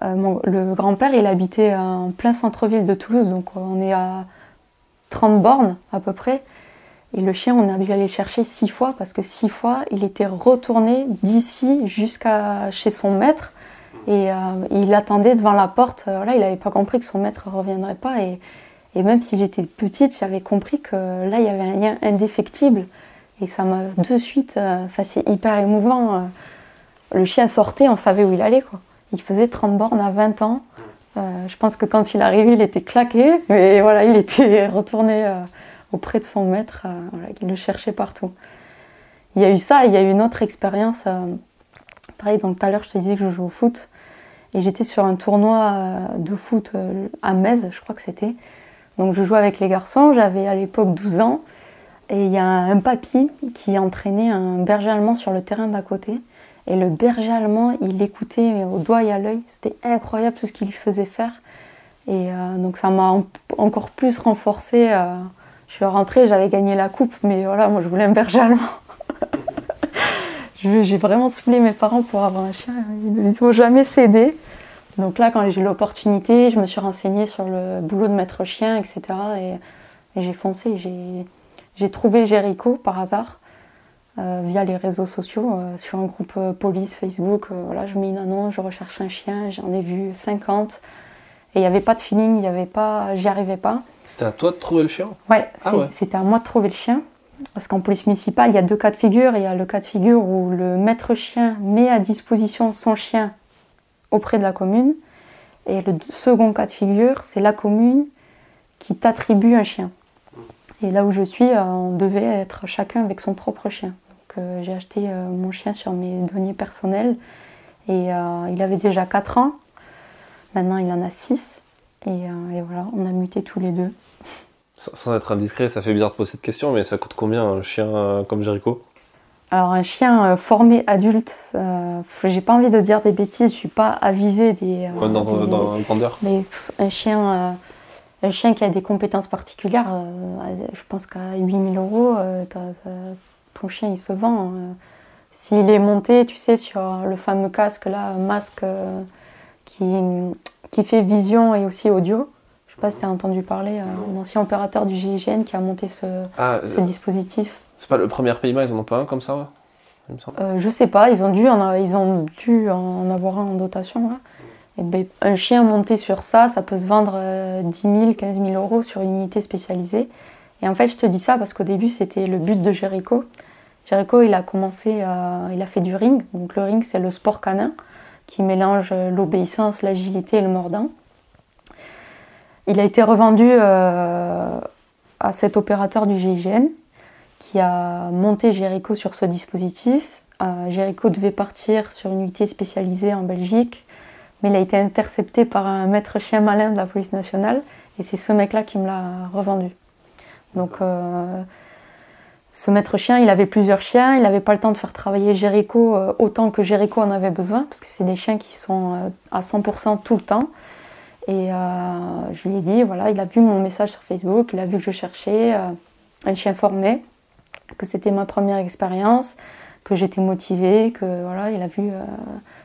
le grand-père, il habitait en plein centre-ville de Toulouse, donc on est à 30 bornes à peu près. Et le chien, on a dû aller le chercher six fois parce que six fois, il était retourné d'ici jusqu'à chez son maître. Et euh, il attendait devant la porte. Euh, il n'avait pas compris que son maître ne reviendrait pas. Et, même si j'étais petite, j'avais compris que là, il y avait un lien indéfectible. Et ça m'a de suite, euh, enfin, c'est hyper émouvant. le chien sortait, on savait où il allait. Il faisait 30 bornes à 20 ans. je pense que quand il arrivait, il était claqué. Mais voilà, il était *laughs* retourné auprès de son maître, qui le cherchait partout. Il y a eu ça, il y a eu une autre expérience. Pareil, donc tout à l'heure, je te disais que je joue au foot. Et j'étais sur un tournoi euh, de foot à Metz, je crois que c'était. Donc je jouais avec les garçons, j'avais à l'époque 12 ans. Et il y a un papy qui entraînait un berger allemand sur le terrain d'à côté. Et le berger allemand, il l'écoutait au doigt et à l'œil. C'était incroyable tout ce qu'il lui faisait faire. Et donc ça m'a encore plus renforcé je suis rentrée, j'avais gagné la coupe, mais voilà, moi je voulais un berger allemand. J'ai vraiment saoulé mes parents pour avoir un chien. Ils n'ont jamais cédé. Donc là, quand j'ai eu l'opportunité, je me suis renseignée sur le boulot de maître chien, etc. Et, j'ai foncé. J'ai trouvé Jericho par hasard euh, via les réseaux sociaux, euh, sur un groupe euh, police Facebook. voilà, je mets une annonce, je recherche un chien, j'en ai vu 50. Et il n'y avait pas de feeling, il y avait pas, j'y arrivais pas. C'était à toi de trouver le chien? Ouais, ah ouais, c'était à moi de trouver le chien. Parce qu'en police municipale, il y a deux cas de figure. Il y a le cas de figure où le maître chien met à disposition son chien auprès de la commune. Et le second cas de figure, c'est la commune qui t'attribue un chien. Et là où je suis, euh, on devait être chacun avec son propre chien. Donc euh, j'ai acheté euh, mon chien sur mes données personnelles. Et il avait déjà 4 ans. Maintenant, il en a 6. Euh, et, voilà, on a muté tous les deux. Sans être indiscret, ça fait bizarre de poser cette question, mais ça coûte combien un chien euh, comme Jericho? Alors un chien euh, formé adulte, j'ai pas envie de dire des bêtises, je suis pas avisée des. dans, grandeur. Mais un chien, Un chien qui a des compétences particulières, je pense qu'à 8000 euros, ton chien il se vend. S'il est monté, tu sais, sur le fameux casque là, masque qui, qui fait vision et aussi audio, sais pas si tu as entendu parler, un ancien opérateur du GIGN qui a monté ce, ah, ce dispositif. C'est pas le premier paiement, ils en ont pas un comme ça il me semble. Euh, je sais pas, ils ont dû en, ils ont dû en avoir un en dotation. Et ben, un chien monté sur ça, ça peut se vendre 10 000, 15 000 euros sur une unité spécialisée. Et en fait, je te dis ça parce qu'au début, c'était le but de Jericho. Jericho, il a commencé, il a fait du ring. Donc le ring, c'est le sport canin qui mélange l'obéissance, l'agilité et le mordant. Il a été revendu euh, à cet opérateur du GIGN qui a monté Jericho sur ce dispositif. Euh, Jericho devait partir sur une unité spécialisée en Belgique, mais il a été intercepté par un maître chien malin de la police nationale, et c'est ce mec-là qui me l'a revendu. Donc, euh, ce maître chien, il avait plusieurs chiens, il n'avait pas le temps de faire travailler Jericho autant que Jericho en avait besoin, parce que c'est des chiens qui sont à 100% tout le temps. Et je lui ai dit, voilà, il a vu mon message sur Facebook, il a vu que je cherchais un chien formé que c'était ma première expérience, que j'étais motivée, que voilà, il a vu euh,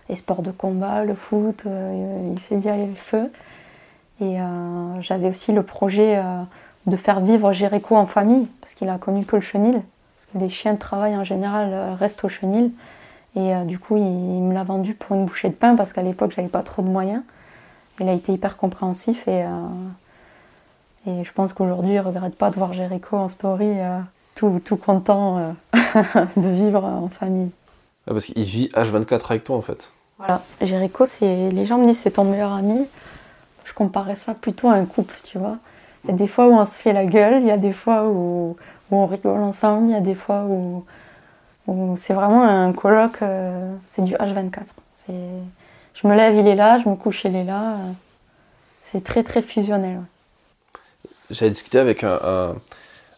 les sports de combat, le foot, euh, il s'est dit allez feu. Et euh, j'avais aussi le projet de faire vivre Jéricho en famille, parce qu'il a connu que le chenil, parce que les chiens de travail en général restent au chenil. Et du coup, il, me l'a vendu pour une bouchée de pain, parce qu'à l'époque, j'avais pas trop de moyens. Il a été hyper compréhensif et, et je pense qu'aujourd'hui, il regrette pas de voir Jéricho en story tout, tout content euh, *laughs* de vivre en famille. parce qu'il vit H24 avec toi en fait. Voilà, Jéricho, c'est les gens me disent c'est ton meilleur ami. Je comparais ça plutôt à un couple, tu vois. Il y a des fois où on se fait la gueule, il y a des fois où, on rigole ensemble, il y a des fois où, c'est vraiment un colloque, euh, c'est du H24. Je me lève, il est là, je me couche, il est là. c'est très très fusionnel. J'avais discuté avec un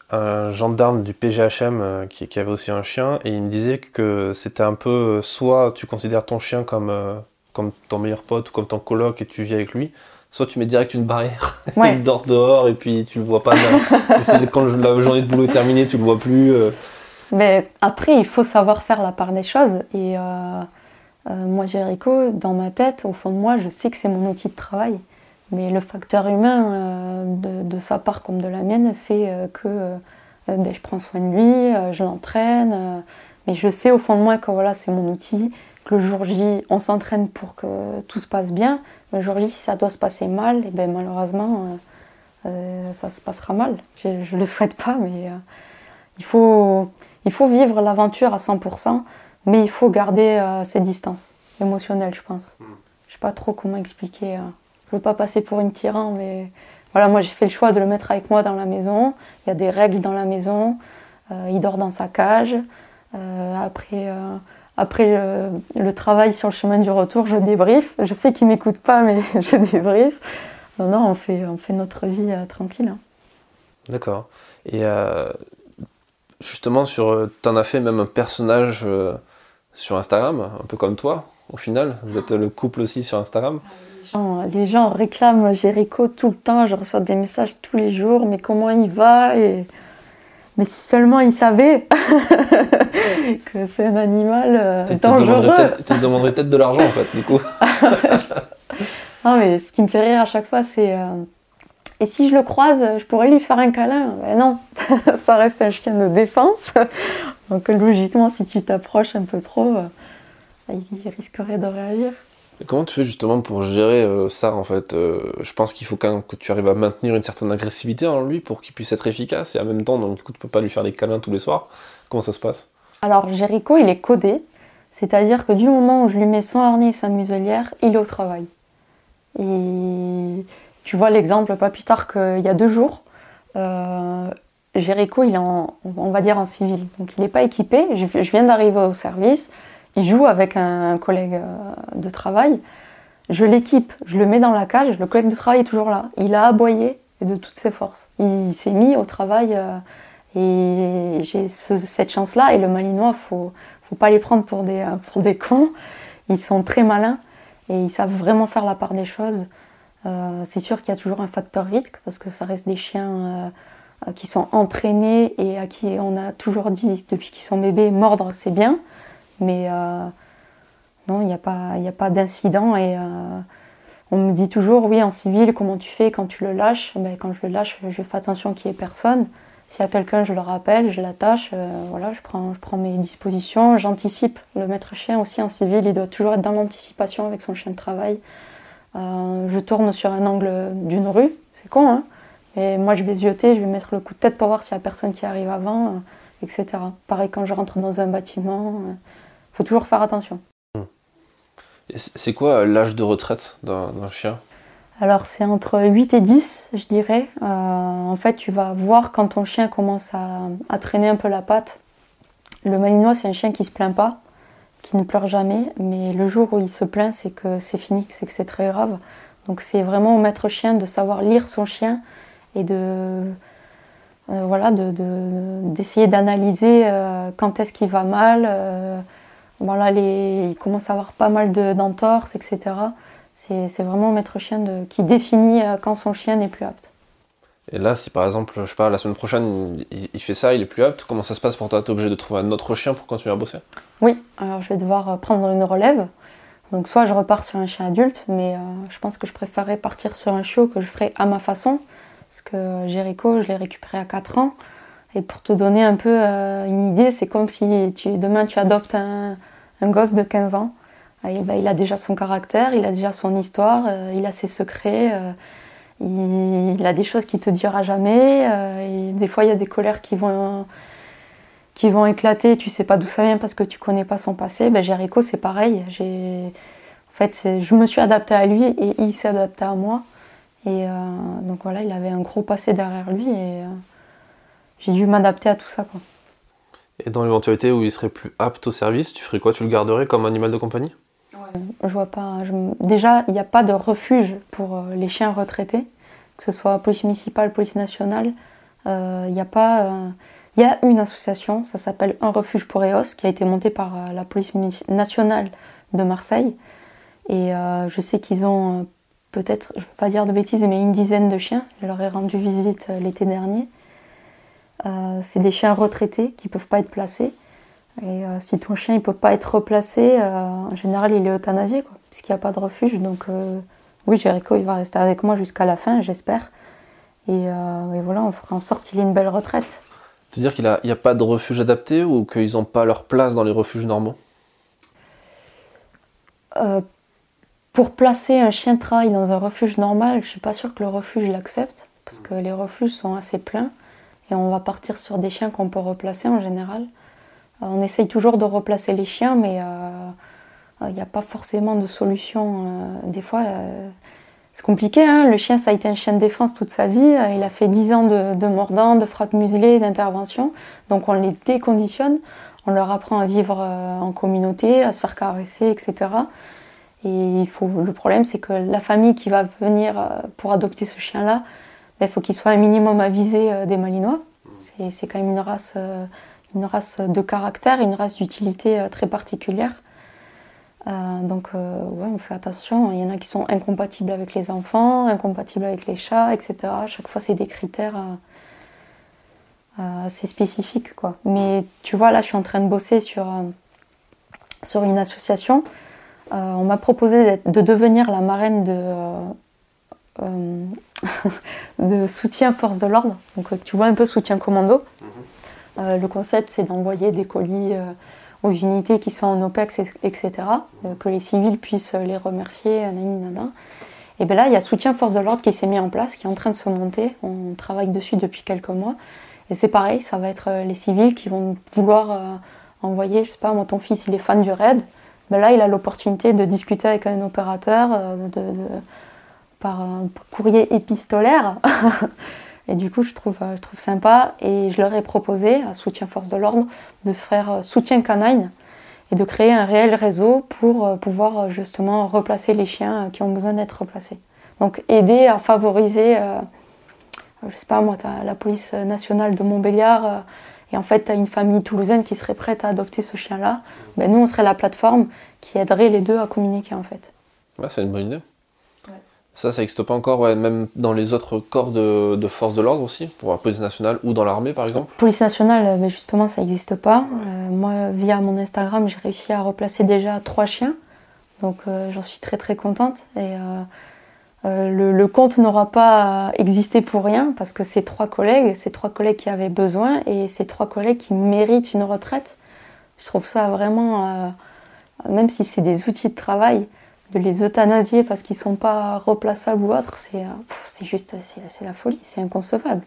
un gendarme du PGHM euh, qui, avait aussi un chien et il me disait que c'était un peu euh, soit tu considères ton chien comme, euh, comme ton meilleur pote ou comme ton coloc et tu vis avec lui, soit tu mets direct une barrière, *laughs* il dort dehors et puis tu le vois pas. quand la journée de boulot est terminée, tu le vois plus. Mais après, il faut savoir faire la part des choses et moi, Jericho, dans ma tête, au fond de moi, je sais que c'est mon outil de travail. Mais le facteur humain euh, de, sa part comme de la mienne fait euh, que euh, ben, je prends soin de lui, je l'entraîne, mais je sais au fond de moi que voilà, c'est mon outil, que le jour J, on s'entraîne pour que tout se passe bien. Le jour J, si ça doit se passer mal, et ben, malheureusement, ça se passera mal. Je ne le souhaite pas, mais il faut vivre l'aventure à 100%, mais il faut garder ses distances émotionnelles, je pense. Hmm. Je ne sais pas trop comment expliquer. Je veux pas passer pour une tyran, mais voilà, moi j'ai fait le choix de le mettre avec moi dans la maison. Il y a des règles dans la maison. Euh, il dort dans sa cage. Euh, après, euh, après le, travail sur le chemin du retour, je débriefe. Je sais qu'il m'écoute pas, mais *laughs* je débriefe. Non, non, on fait, on fait notre vie tranquille. Hein. D'accord. Et justement, sur, tu en as fait même un personnage sur Instagram, un peu comme toi, au final. Vous êtes le couple aussi sur Instagram. Les gens réclament Jericho tout le temps, je reçois des messages tous les jours, mais comment il va et... Mais si seulement ils savaient *laughs* que c'est un animal euh, dangereux. Tu te demanderais peut-être de l'argent en fait, du coup. *laughs* non, mais ce qui me fait rire à chaque fois, c'est euh, Et si je le croise, je pourrais lui faire un câlin Ben non, *laughs* ça reste un chien de défense. Donc logiquement, si tu t'approches un peu trop, euh, il risquerait de réagir. Comment tu fais justement pour gérer euh, ça en fait euh, Je pense qu'il faut quand même que tu arrives à maintenir une certaine agressivité en lui pour qu'il puisse être efficace et en même temps, donc du coup, tu peux pas lui faire des câlins tous les soirs. Comment ça se passe? Alors, Jericho, il est codé, c'est-à-dire que du moment où je lui mets son harnais et sa muselière, il est au travail. Et tu vois l'exemple pas plus tard qu'il y a deux jours. Euh, Jericho, il est en, on va dire en civil, donc il n'est pas équipé. je viens d'arriver au service il joue avec un, collègue euh, de travail. Je l'équipe, je le mets dans la cage, le collègue de travail est toujours là. Il a aboyé de toutes ses forces. Il s'est mis au travail euh, et j'ai cette chance-là. Et le Malinois, faut, faut pas les prendre pour des, euh, pour des cons. Ils sont très malins et ils savent vraiment faire la part des choses. C'est sûr qu'il y a toujours un facteur risque parce que ça reste des chiens qui sont entraînés et à qui on a toujours dit depuis qu'ils sont bébés, mordre c'est bien. Mais non, il n'y a pas, pas d'incident et on me dit toujours, oui, en civil, comment tu fais quand tu le lâches? Ben, Quand je le lâche, je fais attention qu'il n'y ait personne. S'il y a quelqu'un, je le rappelle, je l'attache, euh, voilà, je prends, je prends mes dispositions, j'anticipe. Le maître chien aussi en civil, il doit toujours être dans l'anticipation avec son chien de travail. Euh, je tourne sur un angle d'une rue, c'est con, hein Et moi, je vais zioter, je vais mettre le coup de tête pour voir s'il n'y a personne qui arrive avant, euh, etc. Pareil quand je rentre dans un bâtiment, il faut toujours faire attention. C'est quoi l'âge de retraite d'un chien? Alors c'est entre 8 et 10, je dirais. Euh, en fait, tu vas voir quand ton chien commence à, traîner un peu la patte. Le malinois, c'est un chien qui se plaint pas, qui ne pleure jamais, mais le jour où il se plaint, c'est que c'est fini, c'est que c'est très grave. Donc c'est vraiment au maître chien de savoir lire son chien et de euh, voilà d'essayer d'analyser euh, quand est-ce qu'il va mal voilà, les, il commence à avoir pas mal d'entorses, etc. C'est vraiment le maître chien de, qui définit euh, quand son chien n'est plus apte. Et là, si par exemple, je sais la semaine prochaine, il, fait ça, il est plus apte, comment ça se passe pour toi? Tu es obligé de trouver un autre chien pour continuer à bosser? Oui, alors je vais devoir euh, prendre une relève. Donc soit je repars sur un chien adulte, mais euh, je pense que je préférerais partir sur un chiot que je ferai à ma façon. Parce que Jericho, je l'ai récupéré à 4 ans. Et pour te donner un peu une idée, c'est comme si tu, demain tu adoptes un, gosse de 15 ans. Ah, ben, il a déjà son caractère, il a déjà son histoire, euh, il a ses secrets, euh, il, a des choses qu'il te dira jamais. Euh, des fois, il y a des colères qui vont, qui vont éclater, tu sais pas d'où ça vient parce que tu connais pas son passé. Ben, Jericho, c'est pareil. En fait, je me suis adaptée à lui et il s'est adapté à moi. Et donc voilà, il avait un gros passé derrière lui et j'ai dû m'adapter à tout ça. Et dans l'éventualité où il serait plus apte au service, tu ferais quoi? Tu le garderais comme animal de compagnie? Je vois pas. Déjà, il n'y a pas de refuge pour euh, les chiens retraités, que ce soit police municipale, police nationale. Euh, il n'y a pas. Euh, il y a une association, ça s'appelle Un refuge pour EOS, qui a été montée par la police nationale de Marseille. Et je sais qu'ils ont peut-être, je ne veux pas dire de bêtises, mais une dizaine de chiens. Je leur ai rendu visite l'été dernier. Euh, c'est des chiens retraités qui ne peuvent pas être placés. Et euh, si ton chien ne peut pas être replacé, euh, en général, il est euthanasié, puisqu'il n'y a pas de refuge. Donc, oui, Jericho, il va rester avec moi jusqu'à la fin, j'espère. Et, voilà, on fera en sorte qu'il ait une belle retraite. Tu veux dire qu'il n'y a, pas de refuge adapté ou qu'ils n'ont pas leur place dans les refuges normaux? Pour placer un chien de travail dans un refuge normal, je ne suis pas sûre que le refuge l'accepte, parce que les refuges sont assez pleins et on va partir sur des chiens qu'on peut replacer en général. Euh, on essaye toujours de replacer les chiens, mais euh, il n'y a pas forcément de solution. Euh, des fois, c'est compliqué. Hein. le chien, ça a été un chien de défense toute sa vie. il a fait 10 ans de, de mordant, de frappe muselée, d'intervention. Donc on les déconditionne. On leur apprend à vivre en communauté, à se faire caresser, etc. Et il faut, le problème, c'est que la famille qui va venir pour adopter ce chien-là, il faut qu'il soit un minimum avisé euh, des Malinois. C'est quand même une race, euh, une race de caractère, une race d'utilité euh, très particulière. donc, ouais, on fait attention. Il y en a qui sont incompatibles avec les enfants, incompatibles avec les chats, etc. À chaque fois, c'est des critères assez spécifiques. Quoi. Mais tu vois, là, je suis en train de bosser sur, sur une association. on m'a proposé de devenir la marraine de euh, *laughs* de soutien force de l'ordre. Donc tu vois un peu soutien commando. Mhm. Euh, le concept c'est d'envoyer des colis euh, aux unités qui sont en OPEX, etc. que les civils puissent les remercier. Et bien là, il y a soutien force de l'ordre qui s'est mis en place, qui est en train de se monter. On travaille dessus depuis quelques mois. Et c'est pareil, ça va être les civils qui vont vouloir envoyer, je sais pas, moi ton fils il est fan du raid. Ben là, il a l'opportunité de discuter avec un opérateur, par un courrier épistolaire. *laughs* et du coup, je trouve, euh, je trouve sympa. Et je leur ai proposé à Soutien Force de l'Ordre de faire euh, Soutien Canine et de créer un réel réseau pour euh, pouvoir justement replacer les chiens qui ont besoin d'être replacés. Donc aider à favoriser, je sais pas moi, as la police nationale de Montbéliard et en fait tu as une famille toulousaine qui serait prête à adopter ce chien-là. Ben, nous, on serait la plateforme qui aiderait les deux à communiquer en fait. c'est une bonne idée. Ça, ça n'existe pas encore, même dans les autres corps de, de force de l'ordre aussi, pour la police nationale ou dans l'armée par exemple Police nationale, mais justement, ça n'existe pas. moi, via mon Instagram, j'ai réussi à replacer déjà trois chiens. Donc j'en suis très très contente. Et euh, le, compte n'aura pas existé pour rien parce que c'est trois collègues, c'est trois collègues qui avaient besoin et ces trois collègues qui méritent une retraite. Je trouve ça vraiment, euh, même si c'est des outils de travail, de les euthanasier parce qu'ils sont pas replaçables ou autre, c'est euh, juste, c'est la folie, c'est inconcevable.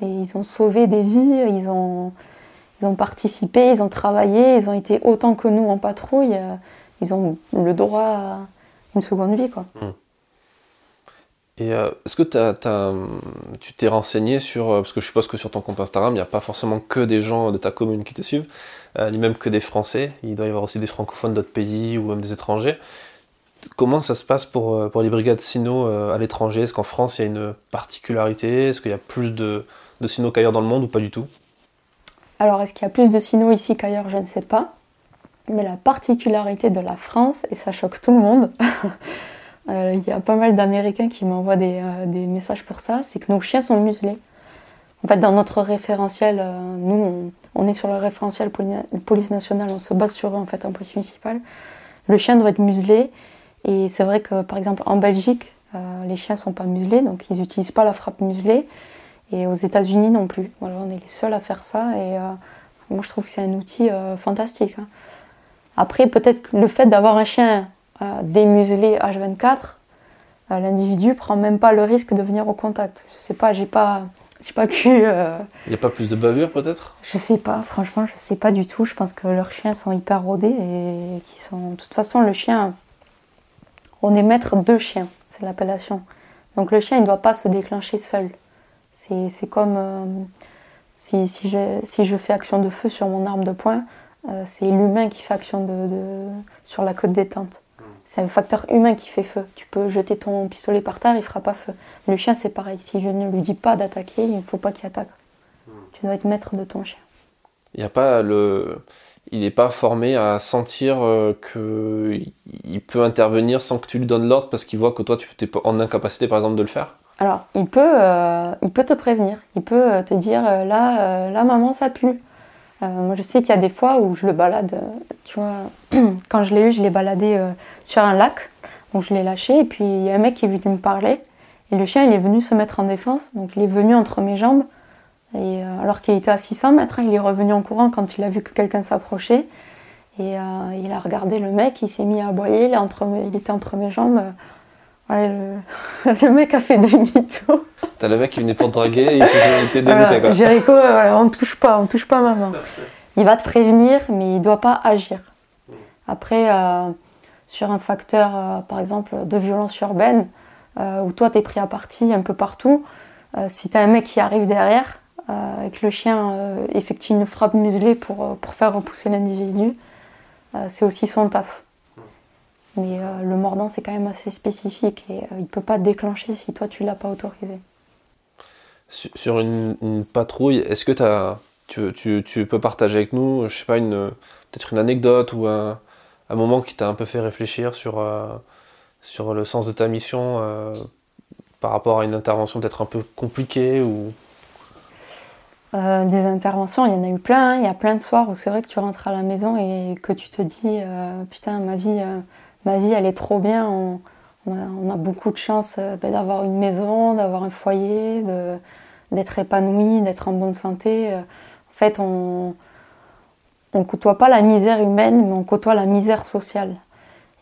Et ils ont sauvé des vies, ils ont, ils ont participé, ils ont travaillé, ils ont été autant que nous en patrouille, ils ont le droit à une seconde vie, quoi. Mmh. Et euh, est-ce que tu t'es renseigné sur, euh, parce que je suppose que sur ton compte Instagram, il n'y a pas forcément que des gens de ta commune qui te suivent, euh, ni même que des Français, il doit y avoir aussi des francophones d'autres pays ou même des étrangers. Comment ça se passe pour, pour les brigades Sino à l'étranger? Est-ce qu'en France il y a une particularité? Est-ce qu'il y a plus de, de Sino qu'ailleurs dans le monde ou pas du tout? Alors est-ce qu'il y a plus de Sino ici qu'ailleurs? Je ne sais pas. Mais la particularité de la France, et ça choque tout le monde, *laughs* Euh, il y a pas mal d'Américains qui m'envoient des, euh, des, messages pour ça, c'est que nos chiens sont muselés. En fait, dans notre référentiel, euh, nous, on, est sur le référentiel police nationale, on se base sur eux en fait en police municipale. Le chien doit être muselé, et c'est vrai que par exemple en Belgique, les chiens sont pas muselés, donc ils n'utilisent pas la frappe muselée, et aux États-Unis non plus. Voilà, on est les seuls à faire ça, et moi je trouve que c'est un outil fantastique. Hein. Après, peut-être le fait d'avoir un chien démuselé H24, euh, l'individu prend même pas le risque de venir au contact. Je sais pas, j'ai pas, j'ai pas. Euh, Il n'y a pas plus de bavure peut-être? Je sais pas, franchement, je sais pas du tout. Je pense que leurs chiens sont hyper rodés et qui sont. De toute façon, le chien, on est maître de chien, c'est l'appellation. Donc le chien, il ne doit pas se déclencher seul. C'est comme euh, si, si, je, si, je, fais action de feu sur mon arme de poing, c'est l'humain qui fait action de, sur la côte détente. C'est un facteur humain qui fait feu. Tu peux jeter ton pistolet par terre, il fera pas feu. Le chien, c'est pareil. Si je ne lui dis pas d'attaquer, il ne faut pas qu'il attaque. Hmm. Tu dois être maître de ton chien. Il a pas le. Il n'est pas formé à sentir euh, qu'il peut intervenir sans que tu lui donnes l'ordre parce qu'il voit que toi, tu es en incapacité, par exemple, de le faire Alors, il peut, euh, il peut te prévenir. Il peut euh, te dire là, là, maman, ça pue. Euh, moi, je sais qu'il y a des fois où je le balade, euh, tu vois, *clears throat* quand je l'ai eu, je l'ai baladé euh, sur un lac, donc je l'ai lâché, et puis il y a un mec qui est venu me parler, et le chien, il est venu se mettre en défense, donc il est venu entre mes jambes, et alors qu'il était à 600 mètres, hein, il est revenu en courant quand il a vu que quelqu'un s'approchait, et il a regardé le mec, il s'est mis à aboyer, il, entre, il était entre mes jambes. *laughs* le, mec a fait demi-tour. T'as le mec qui venait pour te draguer et il s'était dégoûté. Voilà, Jéricho, on ne touche pas, on touche pas maman. Il va te prévenir, mais il ne doit pas agir. Après, euh, sur un facteur, euh, par exemple, de violence urbaine, euh, où toi tu es pris à partie un peu partout, si tu as un mec qui arrive derrière et que le chien effectue une frappe muselée pour, pour faire repousser l'individu, c'est aussi son taf. Mais euh, le mordant, c'est quand même assez spécifique et euh, il ne peut pas déclencher si toi, tu ne l'as pas autorisé. Sur une, patrouille, est-ce que tu, peux partager avec nous, je sais pas, peut-être une anecdote ou un, moment qui t'a un peu fait réfléchir sur, euh, sur le sens de ta mission par rapport à une intervention peut-être un peu compliquée ou... des interventions, il y en a eu plein. Hein. Il y a plein de soirs où c'est vrai que tu rentres à la maison et que tu te dis putain, ma vie, ma vie elle est trop bien. On, a, beaucoup de chance euh, ben, d'avoir une maison, d'avoir un foyer, d'être épanoui, d'être en bonne santé. Euh, en fait, on ne côtoie pas la misère humaine, mais on côtoie la misère sociale.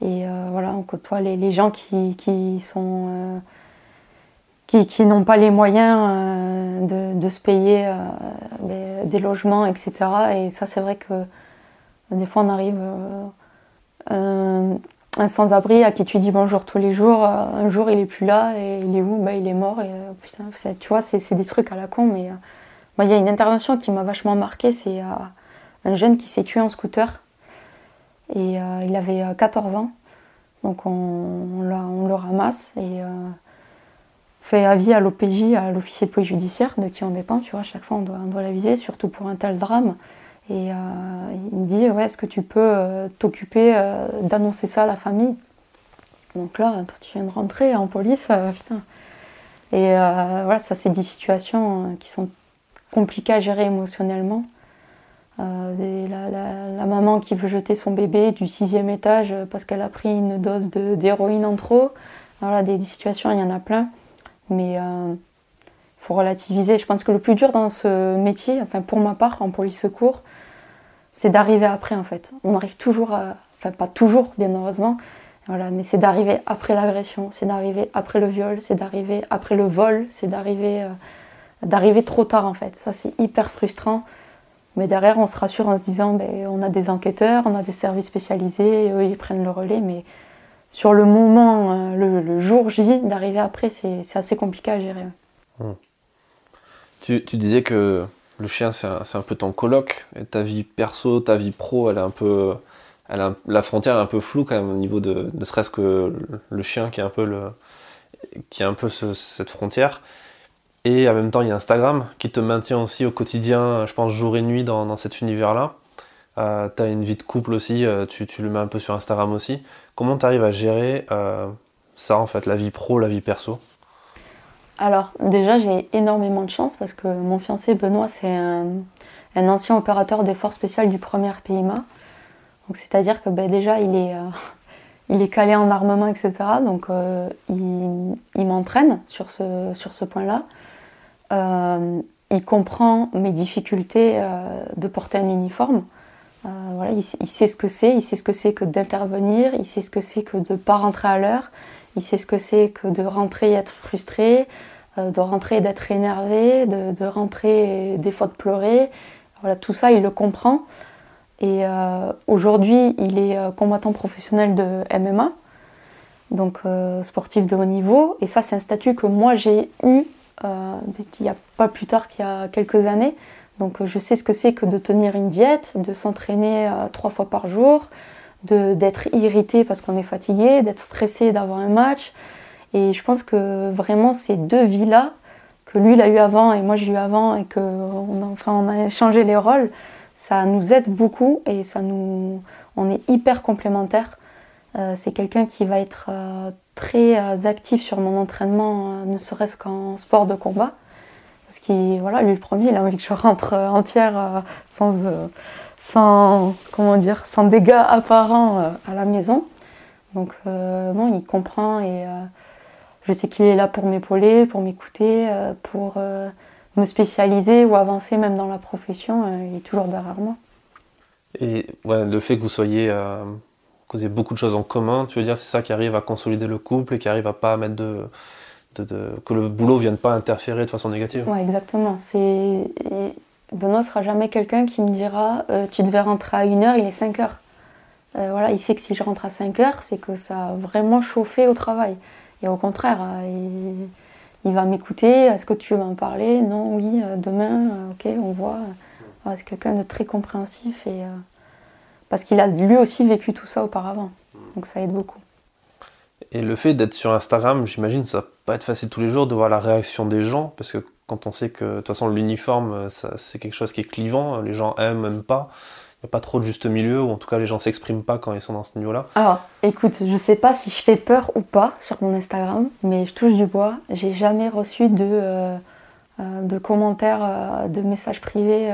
Et euh, voilà, on côtoie les, gens qui, qui sont qui, n'ont pas les moyens de, se payer ben, des logements, etc. Et ça, c'est vrai que des fois, on arrive un sans-abri à qui tu dis bonjour tous les jours, euh, un jour il est plus là et il est où? Bah, Il est mort. Et, euh, putain, tu vois, c'est des trucs à la con, mais euh, il y a une intervention qui m'a vachement marqué, c'est un jeune qui s'est tué en scooter et il avait 14 ans. Donc on, on, le ramasse et fait avis à l'OPJ, à l'officier de police judiciaire, de qui on dépend, tu vois, à chaque fois on doit, on doit l'aviser, surtout pour un tel drame. Et euh, il me dit ouais, Est-ce que tu peux euh, t'occuper euh, d'annoncer ça à la famille? Donc là, tu viens de rentrer en police, putain. Et voilà, ça, c'est des situations qui sont compliquées à gérer émotionnellement. La, maman qui veut jeter son bébé du sixième étage parce qu'elle a pris une dose d'héroïne en trop. Voilà, des, situations, il y en a plein. Mais faut relativiser. Je pense que le plus dur dans ce métier, enfin pour ma part, en police secours, c'est d'arriver après en fait. On arrive toujours à, enfin pas toujours bien heureusement, voilà, mais c'est d'arriver après l'agression, c'est d'arriver après le viol, c'est d'arriver après le vol, c'est d'arriver euh, d'arriver trop tard en fait. Ça c'est hyper frustrant. Mais derrière, on se rassure en se disant, ben, on a des enquêteurs, on a des services spécialisés, eux ils prennent le relais. Mais sur le moment, euh, le, jour J, d'arriver après, c'est assez compliqué à gérer. Hum. Tu, disais que le chien, c'est un, peu ton coloc, et ta vie perso, ta vie pro, elle est un peu. Elle la frontière est un peu floue quand même au niveau de ne serait-ce que le, chien qui est un peu, le, qui est un peu cette frontière. Et en même temps, il y a Instagram qui te maintient aussi au quotidien, je pense, jour et nuit dans, cet univers-là. Euh, tu as une vie de couple aussi, euh, tu, le mets un peu sur Instagram aussi. Comment tu arrives à gérer euh, ça, en fait, la vie pro, la vie perso? Alors déjà j'ai énormément de chance parce que mon fiancé Benoît c'est un, ancien opérateur des forces spéciales du premier PIMA. Donc c'est-à-dire que ben, déjà il est, euh, il est calé en armement etc. Donc il, m'entraîne sur ce, point-là. Il comprend mes difficultés de porter un uniforme. Voilà, il, sait ce que c'est, il sait ce que c'est que d'intervenir, il sait ce que c'est que de ne pas rentrer à l'heure, il sait ce que c'est que de rentrer et être frustré, euh, de rentrer et d'être énervé, de, rentrer et des fois de pleurer. Voilà, tout ça, il le comprend. Et euh, aujourd'hui, il est euh, combattant professionnel de MMA, donc sportif de haut niveau. Et ça, c'est un statut que moi j'ai eu il n'y a pas plus tard qu'il y a quelques années. Donc je sais ce que c'est que de tenir une diète, de s'entraîner trois fois par jour, d'être irrité parce qu'on est fatigué, d'être stressé d'avoir un match, et je pense que vraiment ces deux vies-là, que lui l'a eu avant et moi j'ai eu avant et qu'on a, enfin, on a les rôles, ça nous aide beaucoup et ça nous, on est hyper complémentaires. Euh, c'est quelqu'un qui va être euh, très euh, actif sur mon entraînement, ne serait-ce qu'en sport de combat. Parce qu'il, voilà, lui le premier, il a envie que je rentre entière sans, sans, comment dire, sans dégâts apparents à la maison. Donc, non, il comprend et je sais qu'il est là pour m'épauler, pour m'écouter, euh, pour euh, me spécialiser ou avancer même dans la profession. Euh, il est toujours derrière moi. Et le fait que vous soyez, que vous ayez beaucoup de choses en commun, tu veux dire, c'est ça qui arrive à consolider le couple et qui arrive à pas mettre de, que le boulot vienne pas interférer de façon négative. Ouais, exactement. C'est Benoît sera jamais quelqu'un qui me dira tu devais rentrer à 1h, il est 5h. voilà, il sait que si je rentre à 5h, c'est que ça a vraiment chauffé au travail. Et au contraire, euh, il, va m'écouter. Est-ce que tu veux m'en parler? Non, oui, euh, demain, euh, ok, on voit. c'est quelqu'un de très compréhensif et parce qu'il a lui aussi vécu tout ça auparavant. Donc ça aide beaucoup. Et le fait d'être sur Instagram, j'imagine, ça va pas être facile tous les jours de voir la réaction des gens, parce que quand on sait que de toute façon l'uniforme, c'est quelque chose qui est clivant, les gens aiment, même pas n'y a pas trop de juste milieu, ou en tout cas les gens s'expriment pas quand ils sont dans ce niveau-là Alors, écoute, je sais pas si je fais peur ou pas sur mon Instagram, mais je touche du bois. J'ai jamais reçu de, euh, euh, de commentaires, euh, de messages privés.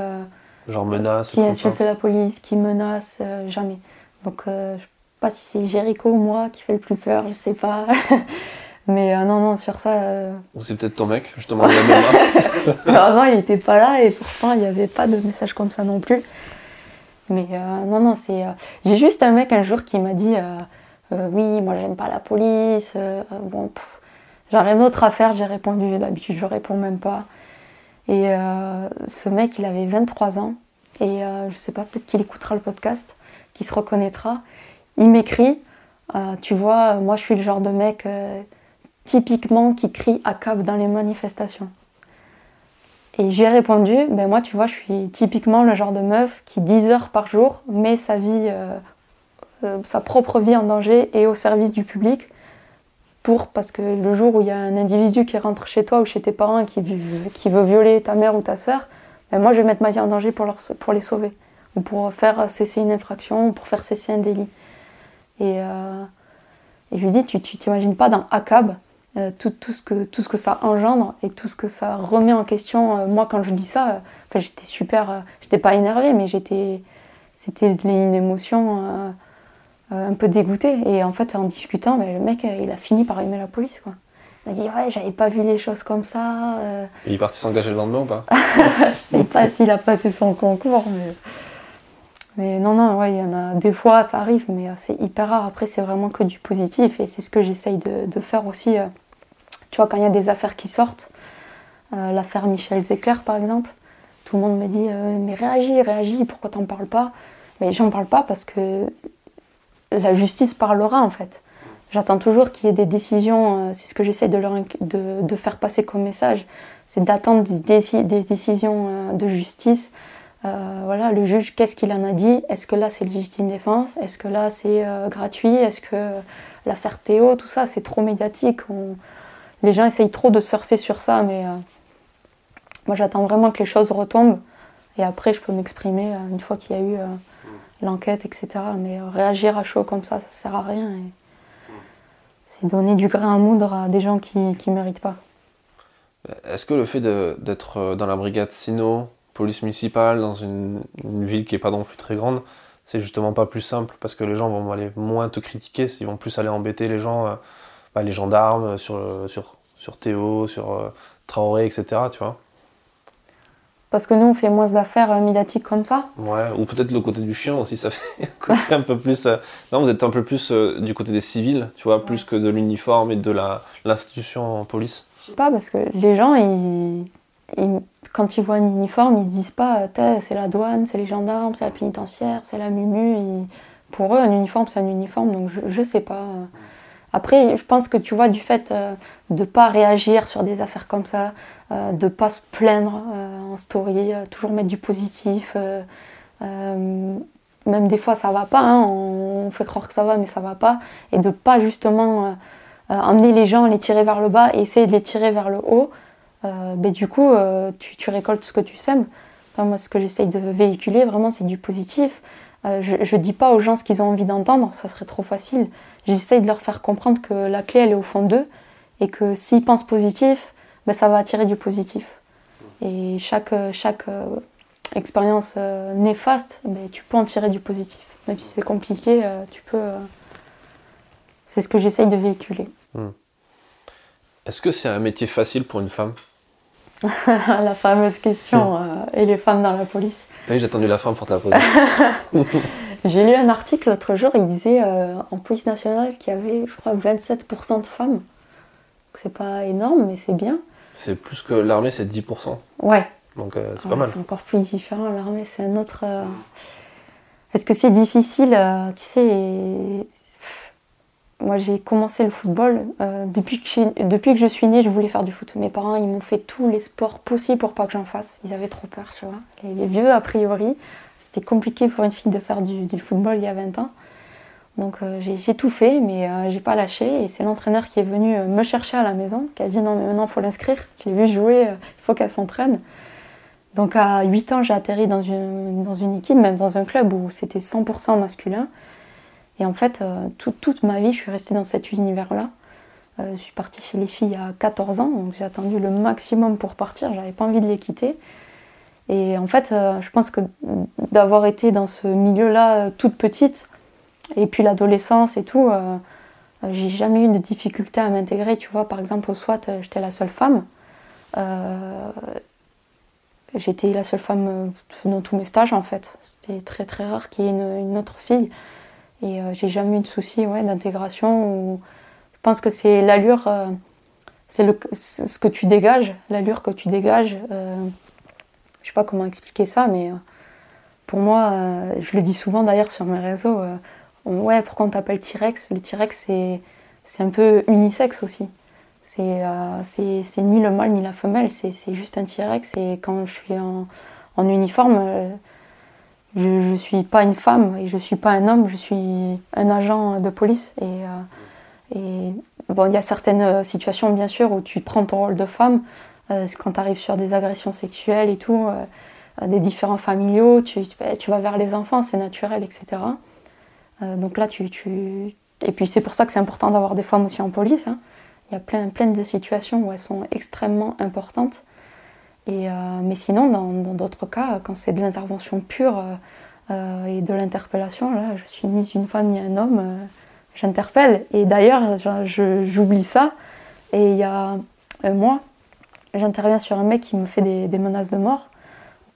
Genre menaces Qui insultent la police, qui menacent, jamais. Donc, je pas si c'est Jericho ou moi qui fait le plus peur, je sais pas. *laughs* Mais non, non, sur ça. Ou c'est peut-être ton mec, justement, *laughs* Avant, il était pas là et pourtant, il n'y avait pas de messages comme ça non plus. Mais euh, non, non, c'est. Euh, j'ai juste un mec un jour qui m'a dit euh, Oui, moi j'aime pas la police. bon, j'ai rien d'autre à faire, j'ai répondu. D'habitude, je réponds même pas. Et ce mec, il avait 23 ans. Et je sais pas, peut-être qu'il écoutera le podcast, qu'il se reconnaîtra. Il m'écrit Tu vois, moi je suis le genre de mec typiquement qui crie à cap dans les manifestations. Et j'ai répondu, ben moi tu vois, je suis typiquement le genre de meuf qui 10 heures par jour met sa vie, euh, euh, sa propre vie en danger et au service du public. Pour, parce que le jour où il y a un individu qui rentre chez toi ou chez tes parents et qui, qui veut violer ta mère ou ta soeur, ben moi je vais mettre ma vie en danger pour, leur, pour les sauver. Ou pour faire cesser une infraction, ou pour faire cesser un délit. Et, euh, Et je lui dis, tu t'imagines pas dans ACAB euh, tout, tout, ce que, tout ce que ça engendre et tout ce que ça remet en question. Euh, moi, quand je dis ça, enfin, j'étais super, j'étais pas énervée, mais j'étais, c'était une émotion un peu dégoûtée. Et en fait, en discutant, mais le mec, il a fini par aimer la police, quoi. Il m'a dit ouais j'avais pas vu les choses comme ça. il est parti s'engager le lendemain ou pas? *laughs* Je sais pas s'il a passé son concours mais mais non, non, ouais, il y en a des fois, ça arrive, mais euh, c'est hyper rare. Après, c'est vraiment que du positif et c'est ce que j'essaye de, faire aussi. Euh, tu vois, quand il y a des affaires qui sortent, euh, l'affaire Michel Zecler par exemple, tout le monde me dit Mais réagis, réagis, pourquoi t'en parles pas? Mais j'en parle pas parce que la justice parlera en fait. J'attends toujours qu'il y ait des décisions, c'est ce que j'essaie de, de, faire passer comme message, c'est d'attendre des, des, décisions de justice euh, voilà, le juge, qu'est-ce qu'il en a dit? Est-ce que là c'est légitime défense? Est-ce que là c'est euh, gratuit? Est-ce que l'affaire Théo, tout ça, c'est trop médiatique? Les gens essayent trop de surfer sur ça, mais euh, moi j'attends vraiment que les choses retombent et après je peux m'exprimer une fois qu'il y a eu l'enquête, etc. Mais réagir à chaud comme ça, ça sert à rien. C'est donner du grain à moudre à des gens qui ne méritent pas. Est-ce que le fait d'être dans la brigade Sino, police municipale dans une, ville qui n'est pas non plus très grande, c'est justement pas plus simple parce que les gens vont aller moins te critiquer, ils vont plus aller embêter les gens, euh, bah, les gendarmes sur, sur, sur Théo, sur euh, Traoré, etc. Tu vois parce que nous, on fait moins d'affaires euh, médiatiques comme ça. Ouais, ou peut-être le côté du chien aussi, ça *laughs* fait un côté un peu plus. Non, vous êtes un peu plus du côté des civils, tu vois, plus que de l'uniforme et de l'institution en police. Je sais pas, parce que les gens, ils, quand ils voient un uniforme, ils se disent pas c'est la douane, c'est les gendarmes, c'est la pénitentiaire, c'est la mumu. Pour eux, un uniforme, c'est un uniforme, donc je, ne sais pas. Après, je pense que tu vois, du fait euh, de pas réagir sur des affaires comme ça, euh, de pas se plaindre euh, en story, toujours mettre du positif, même des fois ça va pas, hein, on, fait croire que ça va, mais ça va pas, et de pas justement emmener les gens, les tirer vers le bas et essayer de les tirer vers le haut. Euh, ben, du coup, euh, tu, récoltes ce que tu sèmes. moi, ce que j'essaye de véhiculer, vraiment, c'est du positif. Euh, je ne dis pas aux gens ce qu'ils ont envie d'entendre, ça serait trop facile. J'essaye de leur faire comprendre que la clé, elle est au fond d'eux, et que s'ils pensent positif, ben, ça va attirer du positif. Et chaque, chaque expérience néfaste, ben, tu peux en tirer du positif. Même si c'est compliqué, tu peux. c'est ce que j'essaye de véhiculer. Hmm. Est-ce que c'est un métier facile pour une femme? *laughs* La fameuse question. Hmm. Euh, et les femmes dans la police Oui, j'ai attendu la fin pour te la poser. *laughs* j'ai lu un article l'autre jour, il disait euh, en police nationale qu'il y avait, je crois, 27% de femmes. C'est pas énorme, mais c'est bien. C'est plus que l'armée, c'est 10%. Ouais. Donc euh, c'est pas mal. C'est encore plus différent. L'armée, c'est un autre. Est-ce que c'est difficile Tu sais, moi, j'ai commencé le football euh, depuis, que je, suis née. Je voulais faire du foot. Mes parents, ils m'ont fait tous les sports possibles pour pas que j'en fasse. Ils avaient trop peur, tu vois. Les, vieux, a priori, c'était compliqué pour une fille de faire du, football il y a 20 ans. Donc euh, j'ai tout fait, mais euh, j'ai pas lâché. Et c'est l'entraîneur qui est venu me chercher à la maison, qui a dit non, mais maintenant, faut l'inscrire. Je l'ai vu jouer, il faut qu'elle s'entraîne. Donc à 8 ans, j'ai atterri dans une, dans une équipe, même dans un club où c'était 100% masculin. Et en fait, euh, toute ma vie, je suis restée dans cet univers-là. Euh, je suis partie chez les filles à 14 ans, donc j'ai attendu le maximum pour partir, j'avais pas envie de les quitter. Et en fait, euh, je pense que d'avoir été dans ce milieu-là toute petite, et puis l'adolescence et tout, j'ai jamais eu de difficulté à m'intégrer. Tu vois, par exemple, au SWAT, j'étais la seule femme. j'étais la seule femme dans tous mes stages en fait. C'était très très rare qu'il y ait une autre fille. Et euh, j'ai jamais eu de souci ouais, d'intégration. Je pense que c'est l'allure, euh, c'est ce que tu dégages, l'allure que tu dégages. Euh, je sais pas comment expliquer ça, mais pour moi, je le dis souvent d'ailleurs sur mes réseaux. ouais, pourquoi on t'appelle T-Rex? Le T-Rex, c'est, un peu unisexe aussi. C'est, c'est, ni le mâle ni la femelle, c'est, juste un T-Rex. Et quand je suis en, en uniforme, je ne suis pas une femme et je ne suis pas un homme, je suis un agent de police. Et, euh, bon, il y a certaines euh, situations, bien sûr, où tu prends ton rôle de femme. Euh, quand tu arrives sur des agressions sexuelles et tout, des différents familiaux, tu, tu, vas vers les enfants, c'est naturel, etc. donc là, tu, et puis c'est pour ça que c'est important d'avoir des femmes aussi en police. Hein. Il y a plein de situations où elles sont extrêmement importantes. Et, mais sinon, dans d'autres cas, quand c'est de l'intervention pure et de l'interpellation, là, je suis ni une femme ni un homme, j'interpelle. Et d'ailleurs, j'oublie ça. Et il y a un mois, j'interviens sur un mec qui me fait des, menaces de mort.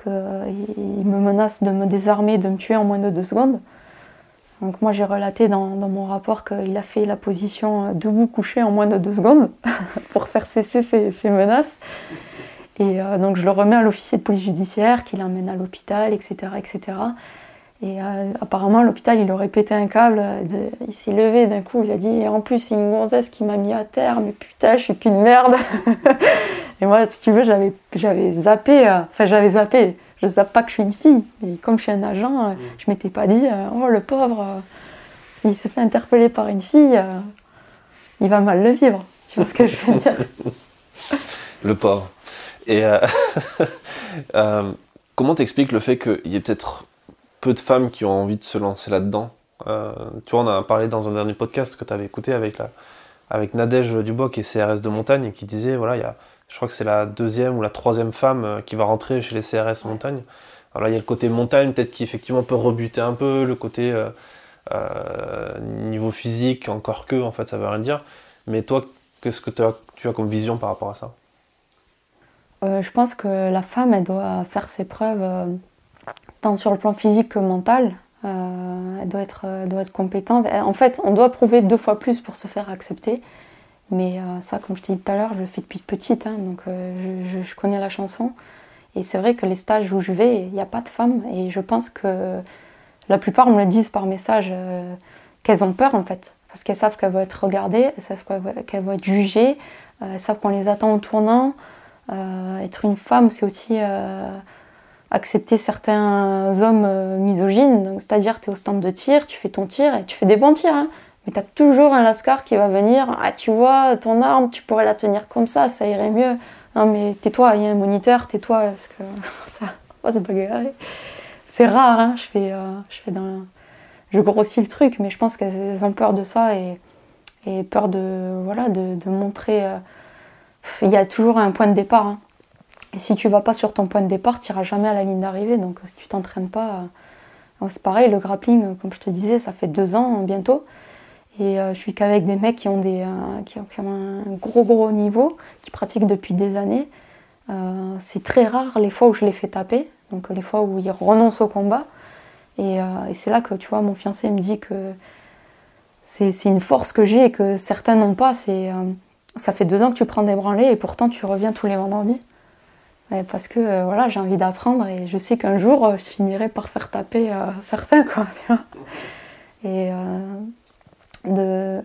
il me menace de me désarmer, de me tuer en moins de deux secondes. Donc moi j'ai relaté dans, mon rapport qu'il a fait la position debout couché en moins de deux secondes *laughs* pour faire cesser ses, menaces. Et euh, donc je le remets à l'officier de police judiciaire qui l'emmène à l'hôpital, etc., etc. Et euh, apparemment, l'hôpital, il aurait pété un câble. il s'est levé d'un coup, il a dit En plus, c'est une gonzesse qui m'a mis à terre, mais putain, je suis qu'une merde. *laughs* et moi, si tu veux, j'avais, j'avais zappé, euh, enfin, j'avais zappé. Je ne zappe pas que je suis une fille, mais comme je suis un agent, mm. je m'étais pas dit Oh, le pauvre, s'il se fait interpeller par une fille, il va mal le vivre. Tu vois ce que je veux dire? *laughs* Le pauvre. Et *laughs* comment t'expliques le fait qu'il y ait peut-être peu de femmes qui ont envie de se lancer là-dedans? Euh, tu vois, on a parlé dans un dernier podcast que tu avais écouté avec, la, Nadège Duboc et CRS de Montagne qui disait, voilà, je crois que c'est la deuxième ou la troisième femme euh, qui va rentrer chez les CRS Montagne. Alors il y a le côté montagne, peut-être qui effectivement peut rebuter un peu, le côté euh, niveau physique, encore que, en fait, ça veut rien dire. Mais toi, qu'est-ce que tu as comme vision par rapport à ça? Je pense que la femme, elle doit faire ses preuves tant sur le plan physique que mental. Euh, elle doit être, euh, doit être compétente. En fait, on doit prouver deux fois plus pour se faire accepter. Mais euh, ça, comme je t'ai dit tout à l'heure, je le fais depuis petite, hein, donc je, connais la chanson. Et c'est vrai que les stages où je vais, il n'y a pas de femmes. Et je pense que la plupart me le disent par message qu'elles ont peur en fait. Parce qu'elles savent qu'elles vont être regardées, elles savent qu'elles vont être jugées, elles savent qu'on les attend au tournant. Être une femme, c'est aussi accepter certains hommes euh, misogynes. C'est-à-dire, tu es au stand de tir, tu fais ton tir et tu fais des bons tirs. Hein. Mais tu as toujours un lascar qui va venir. Ah, tu vois, ton arme, tu pourrais la tenir comme ça, ça irait mieux. Non, mais tais-toi, il y a un moniteur, tais-toi, parce que *laughs* ça va se bagarrer. C'est rare, hein. je, fais, euh, je fais. Je grossis le truc, mais je pense qu'elles ont peur de ça et, peur de, voilà, de, montrer. Euh, il y a toujours un point de départ. Hein. Et si tu vas pas sur ton point de départ, tu n'iras jamais à la ligne d'arrivée. Donc si tu t'entraînes pas, euh, c'est pareil, le grappling, comme je te disais, ça fait deux ans bientôt. Et euh, je suis qu'avec des mecs qui ont, des, euh, qui, ont, un gros gros niveau, qui pratiquent depuis des années. c'est très rare les fois où je les fais taper, donc les fois où ils renoncent au combat. Et, et c'est là que tu vois, mon fiancé me dit que c'est une force que j'ai et que certains n'ont pas. C'est ça fait deux ans que tu prends des branlées et pourtant tu reviens tous les vendredis parce que euh, voilà, j'ai envie d'apprendre et je sais qu'un jour euh, je finirai par faire taper euh, certains quoi. et de,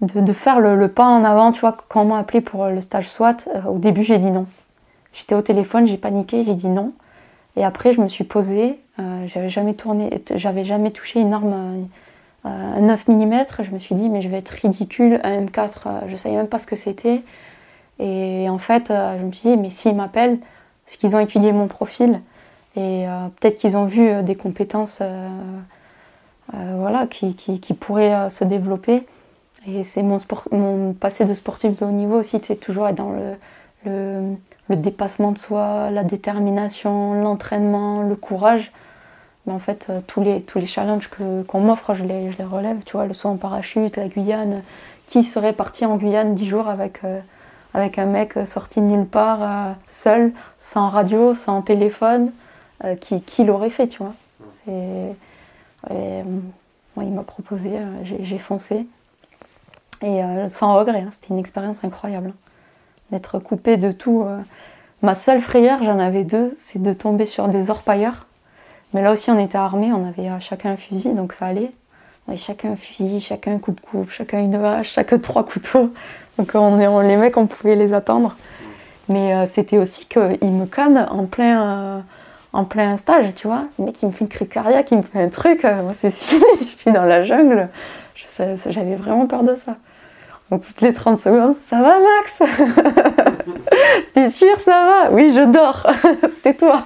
de, faire le, pas en avant, tu vois, quand on m'a appelé pour le stage SWAT, au début j'ai dit non. J'étais au téléphone, j'ai paniqué, j'ai dit non. Et après je me suis posée, j'avais jamais tourné, j'avais jamais touché une arme à 9 mm. Je me suis dit mais je vais être ridicule, un M4, je savais même pas ce que c'était. Et en fait, euh, je me suis dit, mais s'ils m'appellent, c'est qu'ils ont étudié mon profil et euh, peut-être qu'ils ont vu euh, des compétences voilà, qui, pourraient se développer. Et c'est mon, mon passé de sportif de haut niveau aussi, c'est toujours être dans le, dépassement de soi, la détermination, l'entraînement, le courage. Mais en fait, tous, les, tous les challenges qu'on m'offre, je les, je les relève. Tu vois, le saut en parachute, la Guyane. Qui serait parti en Guyane dix jours avec avec un mec sorti de nulle part, euh, seul, sans radio, sans téléphone, euh, qui, qui l'aurait fait, tu vois. Euh, il m'a proposé, j'ai foncé. Et sans regret, hein, c'était une expérience incroyable. Hein, d'être coupé de tout. Ma seule frayeur, j'en avais deux, c'est de tomber sur des orpailleurs. Mais là aussi, on était armés, on avait chacun un fusil, donc ça allait. On avait chacun un fusil, chacun un coupe-coupe, chacun une hache, chacun trois couteaux. Donc on est, les mecs, on pouvait les attendre. Mais euh, c'était aussi qu'il me canne en plein, euh, en plein stage, tu vois. Le mec, il me fait une crise cardiaque, il me fait un truc. Euh, moi, c'est *laughs* fini, je suis dans la jungle. J'avais vraiment peur de ça. Donc toutes les 30 secondes, ça va Max? *laughs* T'es sûr ça va? Oui, je dors. *laughs* Tais-toi.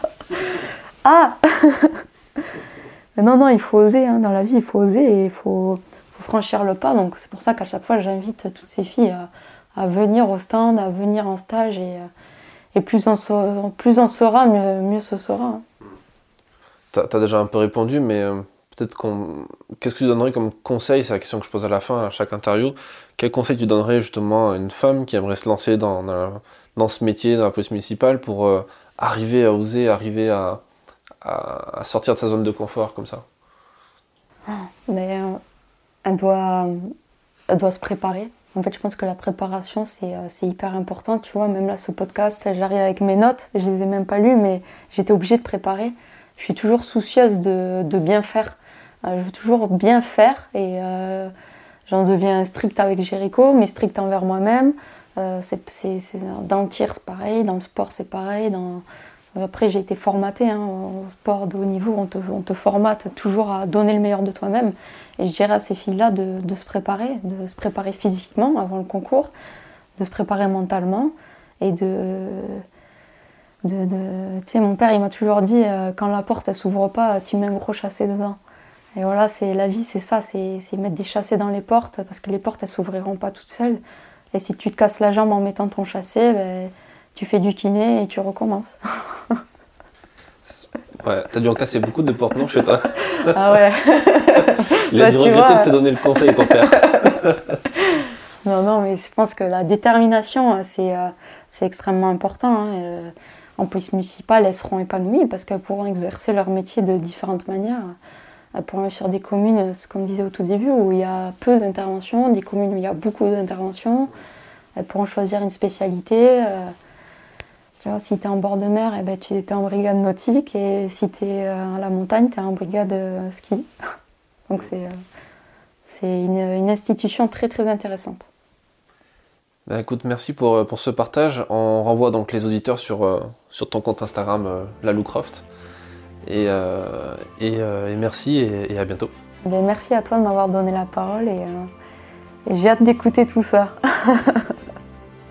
Ah *laughs* Non, non, il faut oser. Hein. Dans la vie, il faut oser et il faut, franchir le pas. Donc c'est pour ça qu'à chaque fois, j'invite toutes ces filles à, venir au stand, à venir en stage. Et, et plus, on, sera, mieux, ce sera. Tu as, déjà un peu répondu, mais peut-être qu'on. Qu'est-ce que tu donnerais comme conseil C'est la question que je pose à la fin à chaque interview. Quel conseil tu donnerais justement à une femme qui aimerait se lancer dans, ce métier, dans la police municipale, pour euh, arriver à oser, arriver à, à, sortir de sa zone de confort comme ça ah, Mais euh, elle, doit, elle doit se préparer. En fait, je pense que la préparation, c'est euh, hyper important. Tu vois, même là, ce podcast, j'arrive avec mes notes, je les ai même pas lues, mais j'étais obligée de préparer. Je suis toujours soucieuse de, bien faire. je veux toujours bien faire et J'en deviens strict avec Jericho, mais strict envers moi-même. Euh, dans le tir, c'est pareil, dans le sport, c'est pareil. Dans... Après, j'ai été formatée hein, au sport de haut niveau, on te, on te, formate toujours à donner le meilleur de toi-même. Et je dirais à ces filles-là de, se préparer, de se préparer physiquement avant le concours, de se préparer mentalement et de... Tu sais, mon père, il m'a toujours dit euh, quand la porte, elle s'ouvre pas, tu mets un gros chassé dedans. Et voilà, c'est la vie, c'est ça, c'est mettre des chassés dans les portes, parce que les portes, elles s'ouvriront pas toutes seules. Et si tu te casses la jambe en mettant ton chassé, ben, tu fais du kiné et tu recommences. *laughs* ouais, t'as dû en casser beaucoup de portes, non, chez toi Ah ouais. *laughs* Il a dû regretter de te donner le conseil, ton père. *laughs* non, non, mais je pense que la détermination, c'est euh, extrêmement important. Hein. Euh, en police municipale, elles seront épanouies parce qu'elles pourront exercer leur métier de différentes manières pour aller sur des communes, comme disait au tout début, où il y a peu d'interventions, des communes où il y a beaucoup d'interventions. Elles pourront choisir une spécialité. Euh, tu vois, si tu es en bord de mer, eh ben, tu es en brigade nautique, et si tu es euh, à la montagne, tu es en brigade euh, ski. *laughs* Donc c'est une, une, institution très très intéressante. Ben, écoute, merci pour, pour ce partage. On renvoie donc les auditeurs sur, sur ton compte Instagram, La Croft. Euh, euh, et, merci et, à bientôt. Ben, merci à toi de m'avoir donné la parole et, euh, j'ai hâte d'écouter tout ça. *laughs*